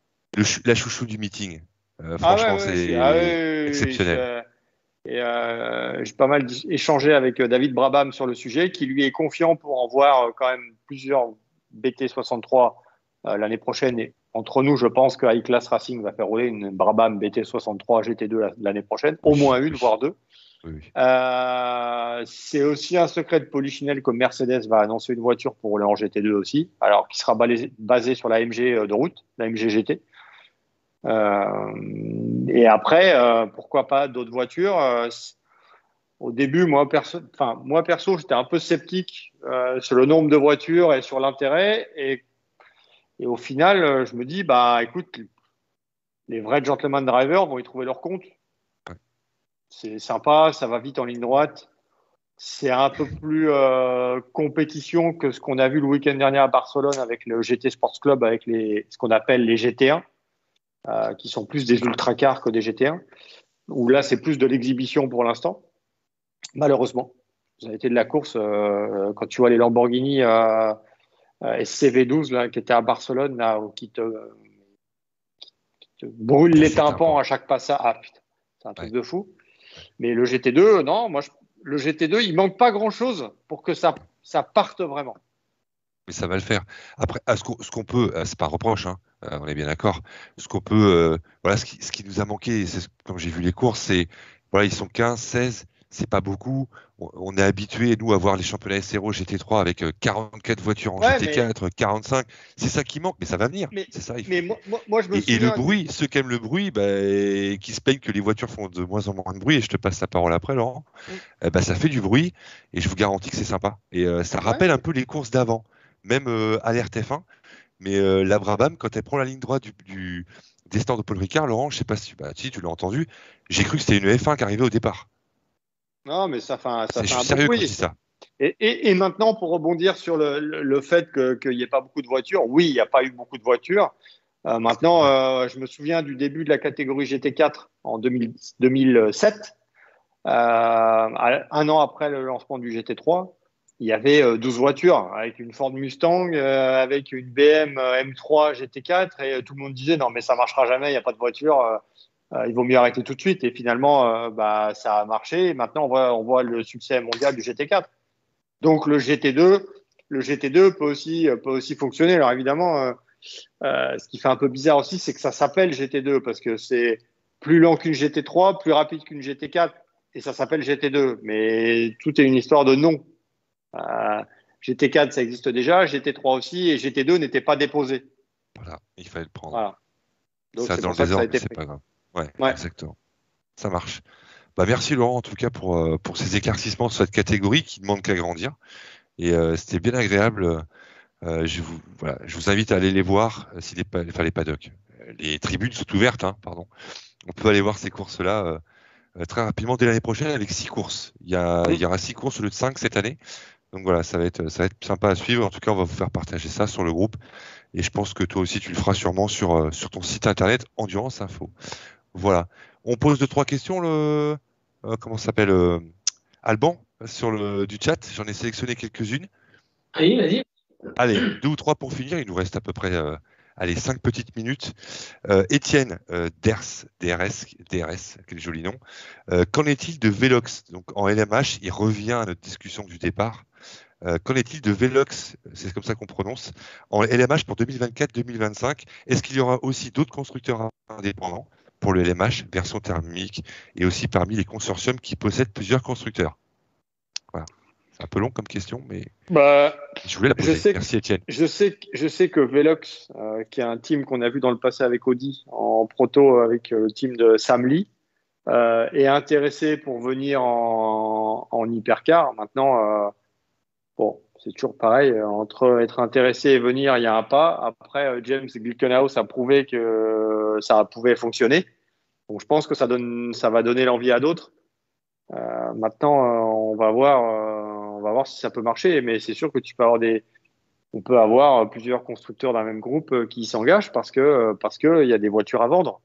la chouchou du meeting. Euh, ah franchement, c'est ah exceptionnel. et euh, j'ai pas mal échangé avec David Brabham sur le sujet, qui lui est confiant pour en voir quand même plusieurs BT63 l'année prochaine et entre nous, je pense que iClass Racing va faire rouler une Brabham BT63 GT2 l'année prochaine, au moins une, voire deux. Euh, c'est aussi un secret de Polichinelle que Mercedes va annoncer une voiture pour rouler en GT2 aussi, alors qui sera basée sur la MG euh, de route, la MG GT. Euh, et après, pourquoi pas d'autres voitures Au début, moi perso, enfin moi perso, j'étais un peu sceptique sur le nombre de voitures et sur l'intérêt. Et et au final, euh, je me dis, bah écoute, les vrais gentleman drivers vont y trouver leur compte. C'est sympa, ça va vite en ligne droite. C'est un peu plus euh, compétition que ce qu'on a vu le week-end dernier à Barcelone avec le GT Sports Club, avec les, ce qu'on appelle les GT1, euh, qui sont plus des ultra-cars que des GT1, où là, c'est plus de l'exhibition pour l'instant, malheureusement. Vous avez été de la course, quand tu vois les Lamborghini euh, SCV12 là, qui était à Barcelone, là, qui, te, brûle les tympans à chaque passage. Ah putain, c'est un truc de fou. Mais le GT2, non, moi, le GT2, il manque pas grand-chose pour que ça, ça parte vraiment. Mais ça va le faire. Après, ce qu'on peut, c'est pas un reproche, hein, euh, on est bien d'accord. Ce qu'on peut, euh, voilà, ce qui, ce qui, nous a manqué, comme j'ai vu les courses, c'est voilà, ils sont 15, 16, c'est pas beaucoup. On est habitué, nous, à voir les championnats SRO GT3 avec 44 euh, voitures en GT4, 45. C'est ça qui manque, mais ça va venir. c'est ça, mais moi, je me et, et, le bruit, ceux qui aiment le bruit, bah, qui se plaignent que les voitures font de moins en moins de bruit, et je te passe la parole après, Laurent, eh bah, ça fait du bruit, et je vous garantis que c'est sympa. Et euh, ça rappelle un peu les courses d'avant, même euh, à l'RTF1. Mais la Brabham, quand elle prend la ligne droite du, du des stands de Paul Ricard, Laurent, je sais pas si, bah, si tu l'as entendu, j'ai cru que c'était une F1 qui arrivait au départ. Non, mais ça fait un, ça fait un sérieux ça. Et, et, et, maintenant, pour rebondir sur le, le fait qu'il n'y ait pas beaucoup de voitures, oui, il n'y a pas eu beaucoup de voitures. Euh, maintenant, euh, je me souviens du début de la catégorie GT4 en 2000, 2007. Euh, un an après le lancement du GT3, il y avait 12 voitures avec une Ford Mustang, avec une BM M3 GT4 et tout le monde disait non mais ça marchera jamais, il n'y a pas de voiture. Euh, il vaut mieux arrêter tout de suite. Et finalement, euh, bah, ça a marché. Et maintenant, on voit, le succès mondial du GT4. Donc le GT2, le GT2 peut aussi, peut aussi fonctionner. Alors évidemment, euh, ce qui fait un peu bizarre aussi, c'est que ça s'appelle GT2 parce que c'est plus lent qu'une GT3, plus rapide qu'une GT4, et ça s'appelle GT2. Mais tout est une histoire de nom. GT4, ça existe déjà, GT3 aussi, et GT2 n'était pas déposé. Voilà, il fallait le prendre. Voilà. Donc, ça, dans le désordre, c'est pas grave. Ouais, Ouais. exactement. Ça marche. Bah, merci Laurent en tout cas pour, euh, pour ces éclaircissements sur cette catégorie qui ne demande qu'à grandir. Et euh, c'était bien agréable. Euh, je, vous, voilà, je vous invite à aller les voir euh, si les, enfin, les paddocks. Euh, Les tribunes sont ouvertes, hein, pardon. On peut aller voir ces courses-là euh, euh, très rapidement dès l'année prochaine avec six courses. Il y, a, il y aura six courses au lieu de cinq cette année. Donc voilà, ça va être, ça va être sympa à suivre. En tout cas, on va vous faire partager ça sur le groupe. Et je pense que toi aussi, tu le feras sûrement sur, euh, sur ton site internet Endurance Info. Voilà. On pose deux, trois questions, le, euh, comment ça s'appelle, euh, Alban, sur le, du chat. J'en ai sélectionné quelques-unes. Allez, vas-y. Allez, deux ou trois pour finir. Il nous reste à peu près, euh, allez, cinq petites minutes. Euh, Étienne euh, Ders, DRS, DRS, quel joli nom. Euh, qu'en est-il de Velox? Donc en LMH, il revient à notre discussion du départ. Euh, qu'en est-il de Velox? C'est comme ça qu'on prononce. En LMH pour 2024-2025, est-ce qu'il y aura aussi d'autres constructeurs indépendants pour le LMH, version thermique, et aussi parmi les consortiums qui possèdent plusieurs constructeurs? Voilà. C'est un peu long comme question, mais Bah, je voulais la Je poser. sais Merci Étienne. je sais, que- je sais que Velox, euh, qui est un team qu'on a vu dans le passé avec Audi en proto avec euh, le team de Sam Lee, est intéressé pour venir en, en hypercar. Maintenant, bon, c'est toujours pareil. euh, Entre être intéressé et venir, il y a un pas. Après, euh, James Glickenhaus a prouvé que ça pouvait fonctionner. Donc, je pense que ça donne, ça va donner l'envie à d'autres. Euh, maintenant, on va voir, on va voir si ça peut marcher. Mais c'est sûr que tu peux avoir des, on peut avoir plusieurs constructeurs d'un même groupe qui s'engagent parce que parce que il y a des voitures à vendre.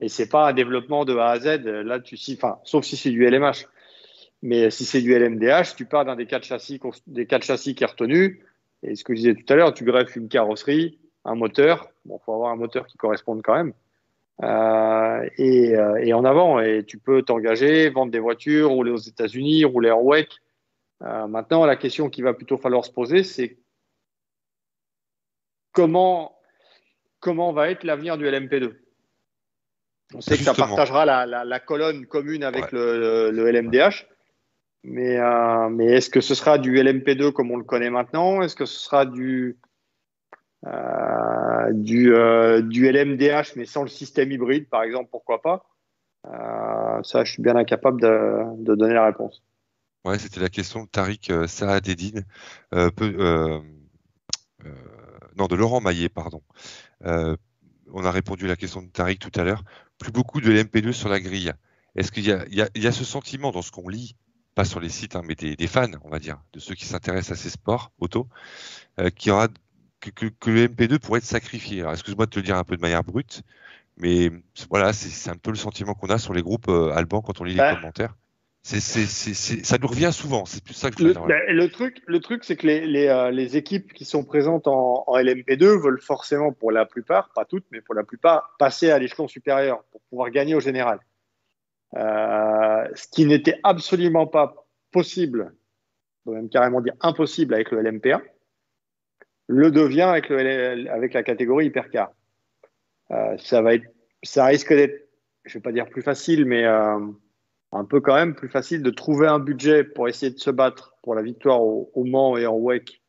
Et c'est pas un développement de A à Z. Là, tu si, enfin, sauf si c'est du LMH. Mais si c'est du LMDH, tu pars d'un des quatre châssis, des quatre châssis qui est retenu. Et ce que je disais tout à l'heure, tu greffes une carrosserie, un moteur. Bon, faut avoir un moteur qui corresponde quand même. Euh, et, euh, et en avant. Et tu peux t'engager, vendre des voitures, rouler aux États-Unis, rouler en WEC. Euh, maintenant, la question qu'il va plutôt falloir se poser, c'est comment, comment va être l'avenir du LMP2 On sait que ça partagera la, la- la colonne commune avec Ouais. le, le LMDH, mais, euh, mais est-ce que ce sera du LMP2 comme on le connaît maintenant? Est-ce que ce sera du, euh, du, euh, du LMDH mais sans le système hybride, par exemple Pourquoi pas? Ça, je suis bien incapable de, donner la réponse. Ouais, c'était la question de Tariq Saadedine, non, de Laurent Maillet, pardon. On a répondu à la question de Tariq tout à l'heure. Plus beaucoup de l'MP2 sur la grille. Est-ce qu'il y a ce sentiment dans ce qu'on lit, pas sur les sites, hein, mais des, des fans, on va dire, de ceux qui s'intéressent à ces sports auto, euh, qu'il y aura que, que, que le MP2 pourrait être sacrifié. Alors, excuse-moi de te le dire un peu de manière brute, mais voilà, c'est un peu le sentiment qu'on a sur les groupes euh, Alban quand on lit les Bah. commentaires. C'est- ça nous revient souvent. C'est plus ça que je Le, veux dire, voilà. ben, le truc, le truc, c'est que les, les, euh, les équipes qui sont présentes en, en LMP2 veulent forcément, pour la plupart, pas toutes, mais pour la plupart, passer à l'échelon supérieur pour pouvoir gagner au général. Euh, ce qui n'était absolument pas possible, on même carrément dire impossible avec le LMP1, le devient avec, le, avec la catégorie hypercar. Euh, ça va être, ça risque d'être, je vais pas dire plus facile, mais euh, un peu quand même plus facile de trouver un budget pour essayer de se battre pour la victoire au, au Mans et en WEC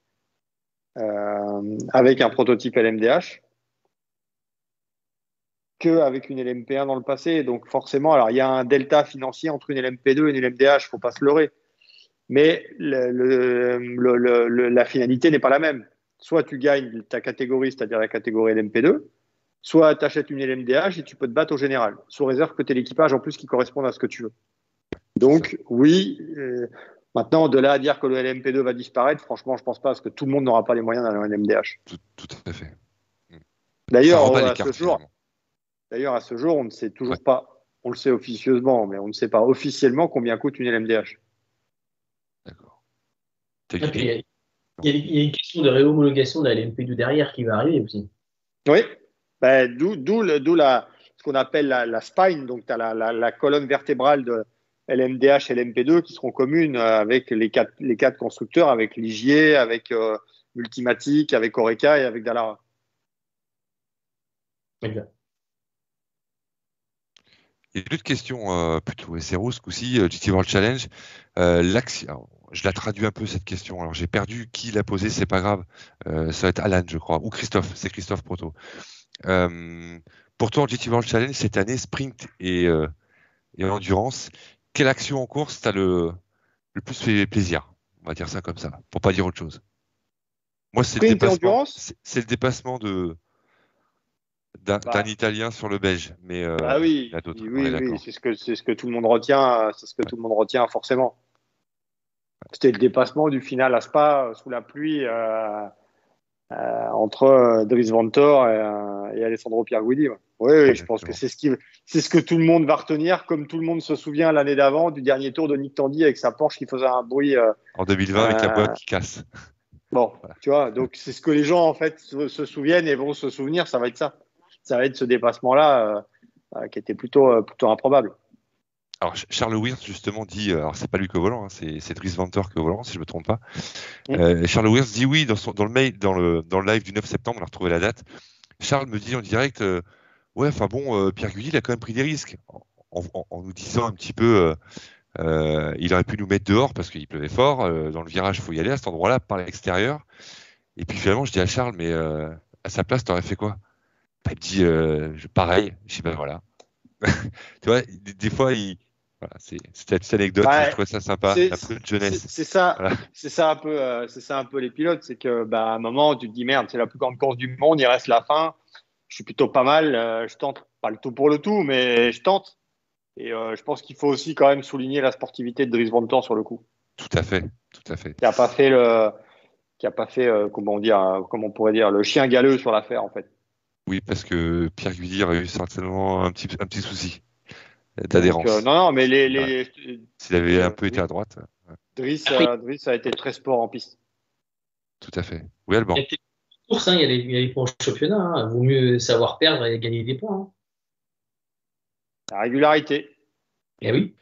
euh, avec un prototype LMDH qu'avec une LMP1 dans le passé. Donc forcément, alors il y a un delta financier entre une LMP2 et une LMDH, faut pas se leurrer. Mais le, le, le, le- le- la finalité n'est pas la même. Soit tu gagnes ta catégorie, c'est-à-dire la catégorie LMP2, soit tu achètes une LMDH et tu peux te battre au général, sous réserve que tu aies l'équipage en plus qui corresponde à ce que tu veux. Donc oui, euh, maintenant de là à dire que le LMP2 va disparaître, franchement je pense pas parce que tout le monde n'aura pas les moyens d'aller en LMDH. Tout, tout à fait. D'ailleurs, à, ce jour, finalement. D'ailleurs à ce jour, on ne sait toujours Ouais. pas, on le sait officieusement, mais on ne sait pas officiellement combien coûte une LMDH. D'accord. Il y, a, y y une question de réhomologation de la LMP2 derrière qui va arriver aussi. Oui, ben, d'où, d'où, le- d'où la, ce qu'on appelle la, la spine, donc tu as la, la, la colonne vertébrale de LMDH et LMP2 qui seront communes euh, avec les quatre, les quatre constructeurs, avec Ligier, avec euh, Multimatic, avec Oreca et avec Dallara. Exact. Il y a une autre question euh, plutôt SRO, ce coup-ci, euh, GT World Challenge. Euh, alors, je la traduis un peu cette question. Alors j'ai perdu qui l'a posée, c'est pas grave. Euh, ça va être Alan, je crois, ou Christophe. C'est Christophe Proto. Euh, Pourtant, GT World Challenge cette année, sprint et, euh, et endurance, quelle action en course t'as le, le plus fait plaisir? On va dire ça comme ça, pour pas dire autre chose. Moi, c'est le Sprint et dépassement. endurance? C'est c'est le dépassement de d'un Bah. d'un Italien sur le Belge, mais euh, Ah oui, il y en a d'autres, oui, oui, c'est ce que c'est ce que tout le monde retient, c'est ce que tout le monde retient forcément. C'était le dépassement du final à Spa euh, sous la pluie euh, euh, entre Dries Ventor et, et Alessandro Pierguidi. ouais. Oui, oui, je pense que c'est ce qui, c'est ce que tout le monde va retenir, comme tout le monde se souvient l'année d'avant du dernier tour de Nick Tandy avec sa Porsche qui faisait un bruit. en 2020 avec la boîte qui casse. Bon, tu vois, donc c'est ce que les gens en fait se souviennent et vont se souvenir, ça va être ça. Ça va être ce dépassement-là euh, euh, qui était plutôt, euh, plutôt improbable. Alors Ch- Charles Wirth justement dit, alors c'est pas lui au volant, hein, c'est Dries Venter qui est au volant si je me trompe pas. Charles Wirth dit oui dans, son, dans le mail, dans le dans le live du 9 septembre, on a retrouvé la date. Charles me dit en direct, ouais, enfin bon, Pierre Gulli il a quand même pris des risques en, en- en nous disant un petit peu, euh, il aurait pu nous mettre dehors parce qu'il pleuvait fort. euh, dans le virage, il faut y aller à cet endroit-là par l'extérieur. Et puis finalement, je dis à Charles, mais euh, à sa place, t'aurais fait quoi? Bah, Il me dit, euh, pareil. Je dis, ben voilà. [LAUGHS] tu vois, des, des fois, il, voilà, c'est cette petite anecdote, Ouais, je trouvais ça sympa, peu de jeunesse. c'est ça, Voilà. c'est ça un peu, euh, c'est ça un peu les pilotes, c'est que bah à un moment tu te dis merde, c'est la plus grande course du monde, il reste la fin, je suis plutôt pas mal, euh, je tente pas le tout pour le tout, mais je tente. Et euh, je pense qu'il faut aussi quand même souligner la sportivité de Dries Ventor sur le coup, Tout à fait, tout à fait. qui a pas fait le, qui a pas fait comment dire, comment on pourrait dire, le chien galeux sur l'affaire en fait. Oui, parce que Pierre Guidi aurait eu certainement un petit, un petit souci Donc, d'adhérence. euh, non non, mais les, les S'il avait un euh, peu été à droite, ouais, euh, Dries a été très sport en piste. tout à fait. Oui, Alban. Il y a hein, il y a les, il y a les points au championnat. Hein. Vaut mieux savoir perdre et gagner des points. Hein. La régularité, Eh oui.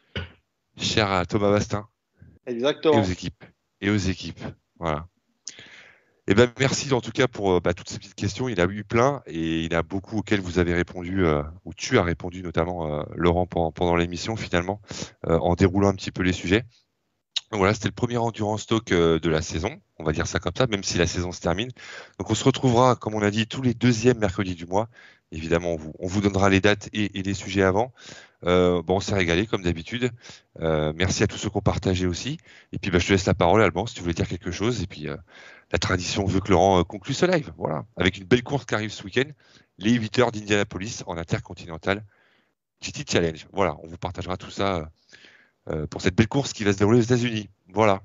Cher à Thomas Bastin. et exactement. aux équipes. Et aux équipes. Voilà. Et ben merci en tout cas pour euh, bah, toutes ces petites questions. Il y en a eu plein et il y en a beaucoup auxquelles vous avez répondu, euh, ou tu as répondu notamment, euh, Laurent, pendant, pendant l'émission finalement, en déroulant un petit peu les sujets. Donc voilà, c'était le premier endurance talk de la saison, on va dire ça comme ça, même si la saison se termine. Donc on se retrouvera, comme on a dit, tous les deuxièmes mercredis du mois. Évidemment, on vous, on vous donnera les dates et les sujets avant. Euh, bon, on s'est régalé comme d'habitude. Euh, merci à tous ceux qui ont partagé aussi. Et puis, bah, je te laisse la parole, Alban, si tu voulais dire quelque chose. Et puis, euh, la tradition veut que Laurent conclue ce live. Voilà. Avec une belle course qui arrive ce week-end, les 8 heures d'Indianapolis en intercontinental GT Challenge. Voilà. On vous partagera tout ça pour cette belle course qui va se dérouler aux États-Unis. Voilà.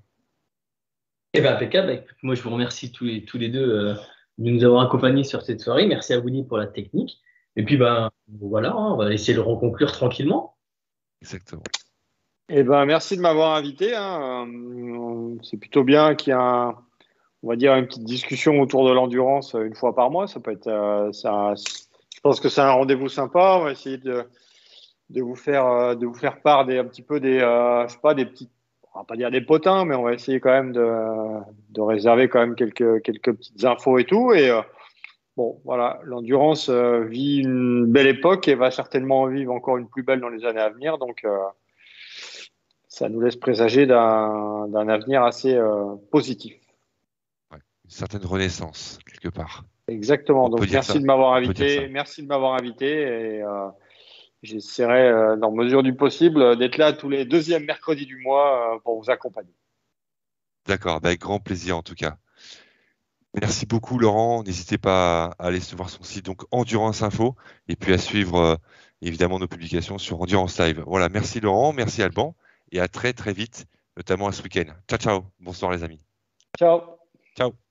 Eh ben, impeccable. Écoute, Moi, je vous remercie tous les, tous les deux de nous avoir accompagnés sur cette soirée. Merci à Woody pour la technique. Et puis, ben, voilà, hein, on va essayer de le reconclure tranquillement. Exactement. Eh ben, merci de m'avoir invité. hein. Euh, C'est plutôt bien qu'il y ait un- on va dire une petite discussion autour de l'endurance euh, une fois par mois. Ça peut être, euh, ça, je pense que c'est un rendez-vous sympa. On va essayer de, de vous faire, euh, de vous faire part des, un petit peu des, euh, je sais pas, des petits, on va pas dire des potins, mais on va essayer quand même de, de réserver quand même quelques, quelques petites infos et tout. Et euh, bon, voilà, l'endurance euh, vit une belle époque et va certainement en vivre encore une plus belle dans les années à venir. Donc, euh, ça nous laisse présager d'un avenir assez euh, positif. Une certaine renaissance, quelque part. Exactement. On Donc merci de m'avoir invité. Merci de m'avoir invité et euh, j'essaierai, euh, dans mesure du possible, d'être là tous les deuxièmes mercredis du mois euh, pour vous accompagner. D'accord. Avec grand plaisir, en tout cas. Merci beaucoup, Laurent. N'hésitez pas à aller se voir son site, donc Endurance Info, et puis à suivre euh, évidemment nos publications sur Endurance Live. Voilà. Merci, Laurent. Merci, Alban. Et à très, très vite, notamment à ce week-end. Ciao, ciao. Bonsoir, les amis. Ciao. Ciao.